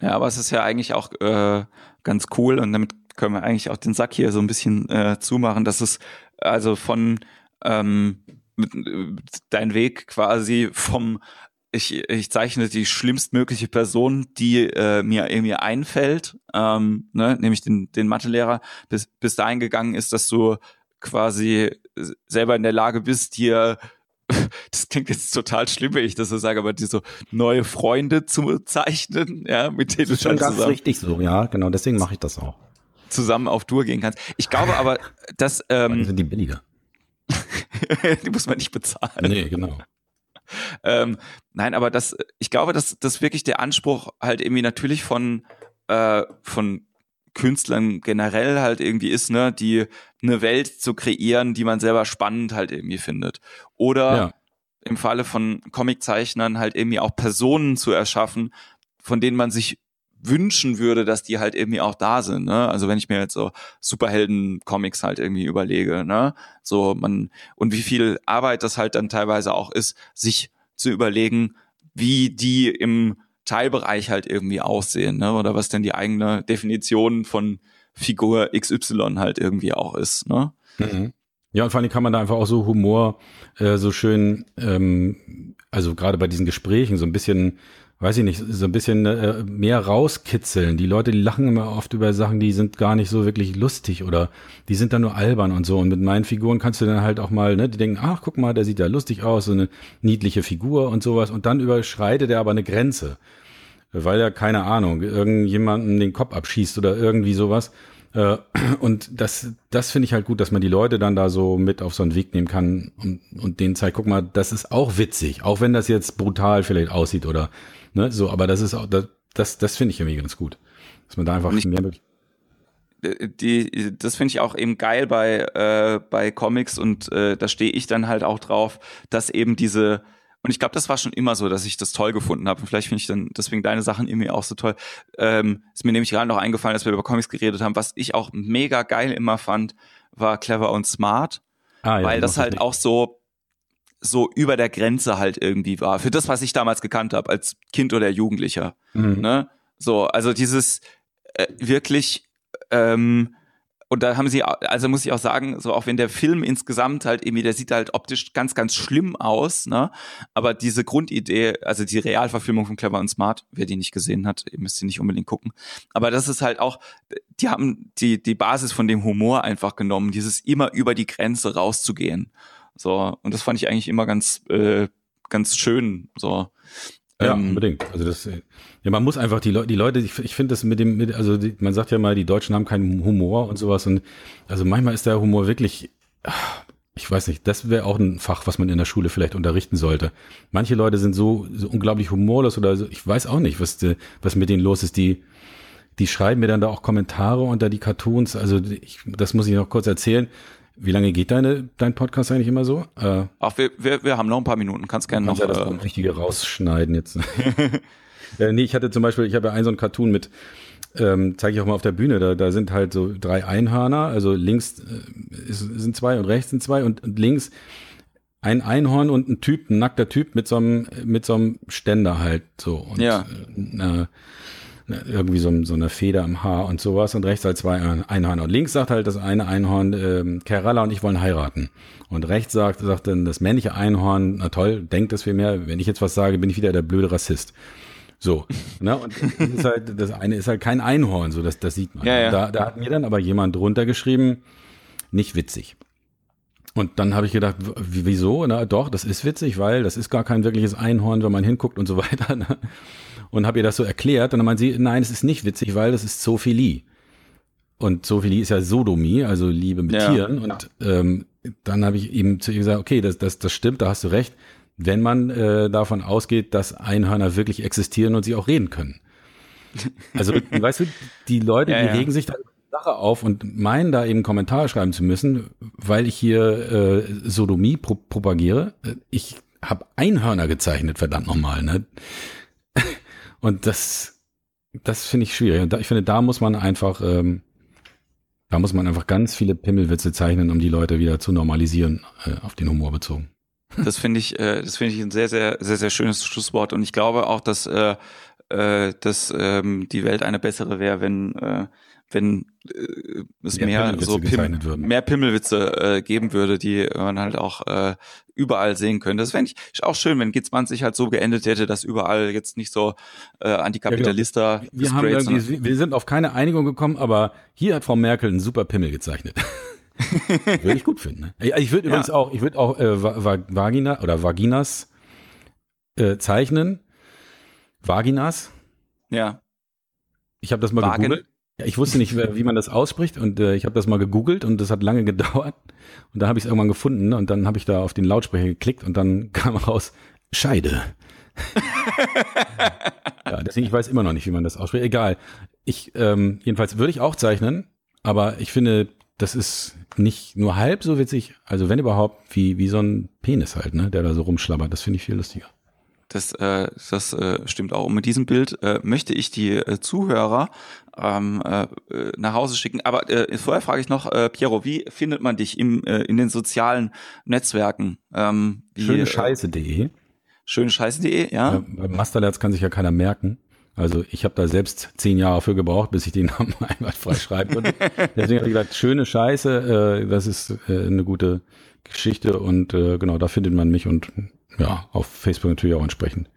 Ja, aber es ist ja eigentlich auch äh, ganz cool und damit können wir eigentlich auch den Sack hier so ein bisschen äh, zumachen, dass es also von ähm, äh, dein Weg quasi vom ich, ich zeichne die schlimmstmögliche Person, die äh, mir irgendwie einfällt, ähm, ne, nämlich den, den Mathelehrer, bis, bis dahin gegangen ist, dass du quasi selber in der Lage bist, hier, das klingt jetzt total schlimm, wenn ich das so sage, aber die so neue Freunde zu zeichnen, ja, mit denen du schon ganz zusammen richtig so, ja, genau, deswegen mache ich das auch. Zusammen auf Tour gehen kannst. Ich glaube aber, dass ähm, sind die billiger. die muss man nicht bezahlen. Nee, genau. Ähm, nein, aber das, ich glaube, dass das wirklich der Anspruch halt irgendwie natürlich von, äh, von Künstlern generell halt irgendwie ist, ne, die eine Welt zu kreieren, die man selber spannend halt irgendwie findet. Oder ja. im Falle von Comiczeichnern halt irgendwie auch Personen zu erschaffen, von denen man sich wünschen würde, dass die halt irgendwie auch da sind. Ne? Also wenn ich mir jetzt so Superhelden-Comics halt irgendwie überlege, ne, so man und wie viel Arbeit das halt dann teilweise auch ist, sich zu überlegen, wie die im Teilbereich halt irgendwie aussehen, ne? Oder was denn die eigene Definition von Figur XY halt irgendwie auch ist, ne? Mhm. Ja, und vor allem kann man da einfach auch so Humor äh, so schön, ähm, also gerade bei diesen Gesprächen so ein bisschen weiß ich nicht, so ein bisschen äh, mehr rauskitzeln. Die Leute, die lachen immer oft über Sachen, die sind gar nicht so wirklich lustig oder die sind dann nur albern und so. Und mit meinen Figuren kannst du dann halt auch mal, ne, die denken, ach, guck mal, der sieht ja lustig aus, so eine niedliche Figur und sowas. Und dann überschreitet er aber eine Grenze. Weil er, keine Ahnung, irgendjemanden den Kopf abschießt oder irgendwie sowas. Äh, und das, das finde ich halt gut, dass man die Leute dann da so mit auf so einen Weg nehmen kann und, und denen zeigt, guck mal, das ist auch witzig, auch wenn das jetzt brutal vielleicht aussieht oder ne, so, aber das ist auch, das, das, finde ich irgendwie ganz gut. Dass man da einfach ich, mehr äh, die, das finde ich auch eben geil bei, äh, bei Comics und äh, da stehe ich dann halt auch drauf, dass eben diese, und ich glaube, das war schon immer so, dass ich das toll gefunden habe. Und vielleicht finde ich dann deswegen deine Sachen irgendwie auch so toll. Ähm, ist mir nämlich gerade noch eingefallen, dass wir über Comics geredet haben. Was ich auch mega geil immer fand, war clever und smart. Ah, ja, weil das halt auch so, so über der Grenze halt irgendwie war. Für das, was ich damals gekannt habe, als Kind oder Jugendlicher. Mhm. Ne? So, also dieses äh, wirklich ähm, und da haben sie, also muss ich auch sagen, so auch wenn der Film insgesamt halt irgendwie, der sieht halt optisch ganz, ganz schlimm aus, ne? Aber diese Grundidee, also die Realverfilmung von Clever und Smart, wer die nicht gesehen hat, ihr müsst sie nicht unbedingt gucken. Aber das ist halt auch, die haben die, die Basis von dem Humor einfach genommen, dieses immer über die Grenze rauszugehen. So, und das fand ich eigentlich immer ganz, äh, ganz schön. So. Ja, ähm, unbedingt. Also das, ja, man muss einfach die Leute, die Leute, ich, ich finde das mit dem, mit, also die, man sagt ja mal, die Deutschen haben keinen Humor und sowas und also manchmal ist der Humor wirklich, ich weiß nicht, das wäre auch ein Fach, was man in der Schule vielleicht unterrichten sollte. Manche Leute sind so, so unglaublich humorlos oder so, ich weiß auch nicht, was, was mit denen los ist, die, die schreiben mir dann da auch Kommentare unter die Cartoons, also ich, das muss ich noch kurz erzählen. Wie lange geht deine, dein Podcast eigentlich immer so? Äh, Ach, wir, wir, wir haben noch ein paar Minuten. Kannst gerne noch. Ja das äh, richtige rausschneiden jetzt. äh, nee, ich hatte zum Beispiel, ich habe ja einen so einen Cartoon mit, ähm, zeige ich auch mal auf der Bühne, da, da sind halt so drei Einhörner, also links äh, ist, sind zwei und rechts sind zwei und, und links ein Einhorn und ein Typ, ein nackter Typ mit so einem, mit so einem Ständer halt so. Und, ja. Äh, irgendwie so, so eine Feder im Haar und sowas und rechts halt zwei Einhörner. Und links sagt halt das eine Einhorn, ähm, Kerala und ich wollen heiraten. Und rechts sagt, sagt dann das männliche Einhorn, na toll, denkt das viel mehr, wenn ich jetzt was sage, bin ich wieder der blöde Rassist. So, ne? Und das, ist halt, das eine ist halt kein Einhorn, so das, das sieht man. Ja, ja. Da, da hat mir dann aber jemand drunter geschrieben, nicht witzig. Und dann habe ich gedacht, wieso? Na doch, das ist witzig, weil das ist gar kein wirkliches Einhorn, wenn man hinguckt und so weiter. Ne? Und habe ihr das so erklärt und dann meinte sie, nein, es ist nicht witzig, weil das ist Zophilie. Und Zophilie ist ja Sodomie, also Liebe mit ja. Tieren. Und ähm, dann habe ich eben zu ihr gesagt, okay, das, das, das stimmt, da hast du recht, wenn man äh, davon ausgeht, dass Einhörner wirklich existieren und sie auch reden können. Also, weißt du, die Leute, ja, die ja. regen sich da Sache auf und meinen da eben Kommentare schreiben zu müssen, weil ich hier äh, Sodomie pro propagiere. Ich habe Einhörner gezeichnet, verdammt nochmal. Ne? Und das, das finde ich schwierig. Und da, ich finde, da muss man einfach, ähm, da muss man einfach ganz viele Pimmelwitze zeichnen, um die Leute wieder zu normalisieren, äh, auf den Humor bezogen. Das finde ich, äh, das finde ich ein sehr, sehr, sehr, sehr schönes Schlusswort. Und ich glaube auch, dass, äh, äh, dass ähm, die Welt eine bessere wäre, wenn äh, wenn äh, es mehr, mehr so Pim mehr Pimmelwitze äh, geben würde, die man halt auch äh, überall sehen könnte. Das fände ich auch schön, wenn G20 halt so geendet hätte, dass überall jetzt nicht so äh, Antikapitalister. Ja, wir, haben irgendwie, wir sind auf keine Einigung gekommen, aber hier hat Frau Merkel einen super Pimmel gezeichnet. würde ich gut finden. Ne? Ich würde übrigens auch, ich würde auch äh, Vagina oder Vaginas äh, zeichnen. Vaginas. Ja. Ich habe das mal Wagen. gegoogelt. Ja, ich wusste nicht, wie man das ausspricht und äh, ich habe das mal gegoogelt und das hat lange gedauert und da habe ich es irgendwann gefunden und dann habe ich da auf den Lautsprecher geklickt und dann kam raus Scheide. ja, deswegen ich weiß immer noch nicht, wie man das ausspricht. Egal. Ich ähm, jedenfalls würde ich auch zeichnen, aber ich finde, das ist nicht nur halb so witzig, also wenn überhaupt, wie wie so ein Penis halt, ne, der da so rumschlabbert. Das finde ich viel lustiger. Das, äh, das äh, stimmt auch. Und mit diesem Bild äh, möchte ich die äh, Zuhörer ähm, äh, nach Hause schicken. Aber äh, vorher frage ich noch, äh, Piero, wie findet man dich im, äh, in den sozialen Netzwerken? Ähm, Schöne Scheiße.de. Schöne Scheiße.de, ja. ja. Beim Masterlerz kann sich ja keiner merken. Also ich habe da selbst zehn Jahre für gebraucht, bis ich den Namen einmal frei schreiben konnte. Deswegen habe ich gesagt, schöne Scheiße, äh, das ist äh, eine gute Geschichte und äh, genau, da findet man mich und ja, auf Facebook natürlich auch entsprechend.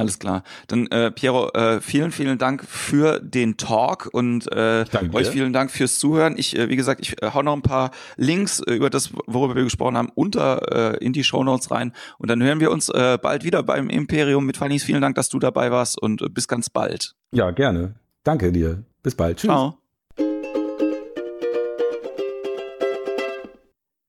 Alles klar. Dann äh, Piero, äh, vielen, vielen Dank für den Talk und äh, euch vielen Dank fürs Zuhören. Ich, äh, wie gesagt, ich äh, hau noch ein paar Links äh, über das, worüber wir gesprochen haben, unter äh, in die Show Notes rein und dann hören wir uns äh, bald wieder beim Imperium mit Fanny's. Vielen Dank, dass du dabei warst und äh, bis ganz bald. Ja, gerne. Danke dir. Bis bald. Tschüss. Ciao.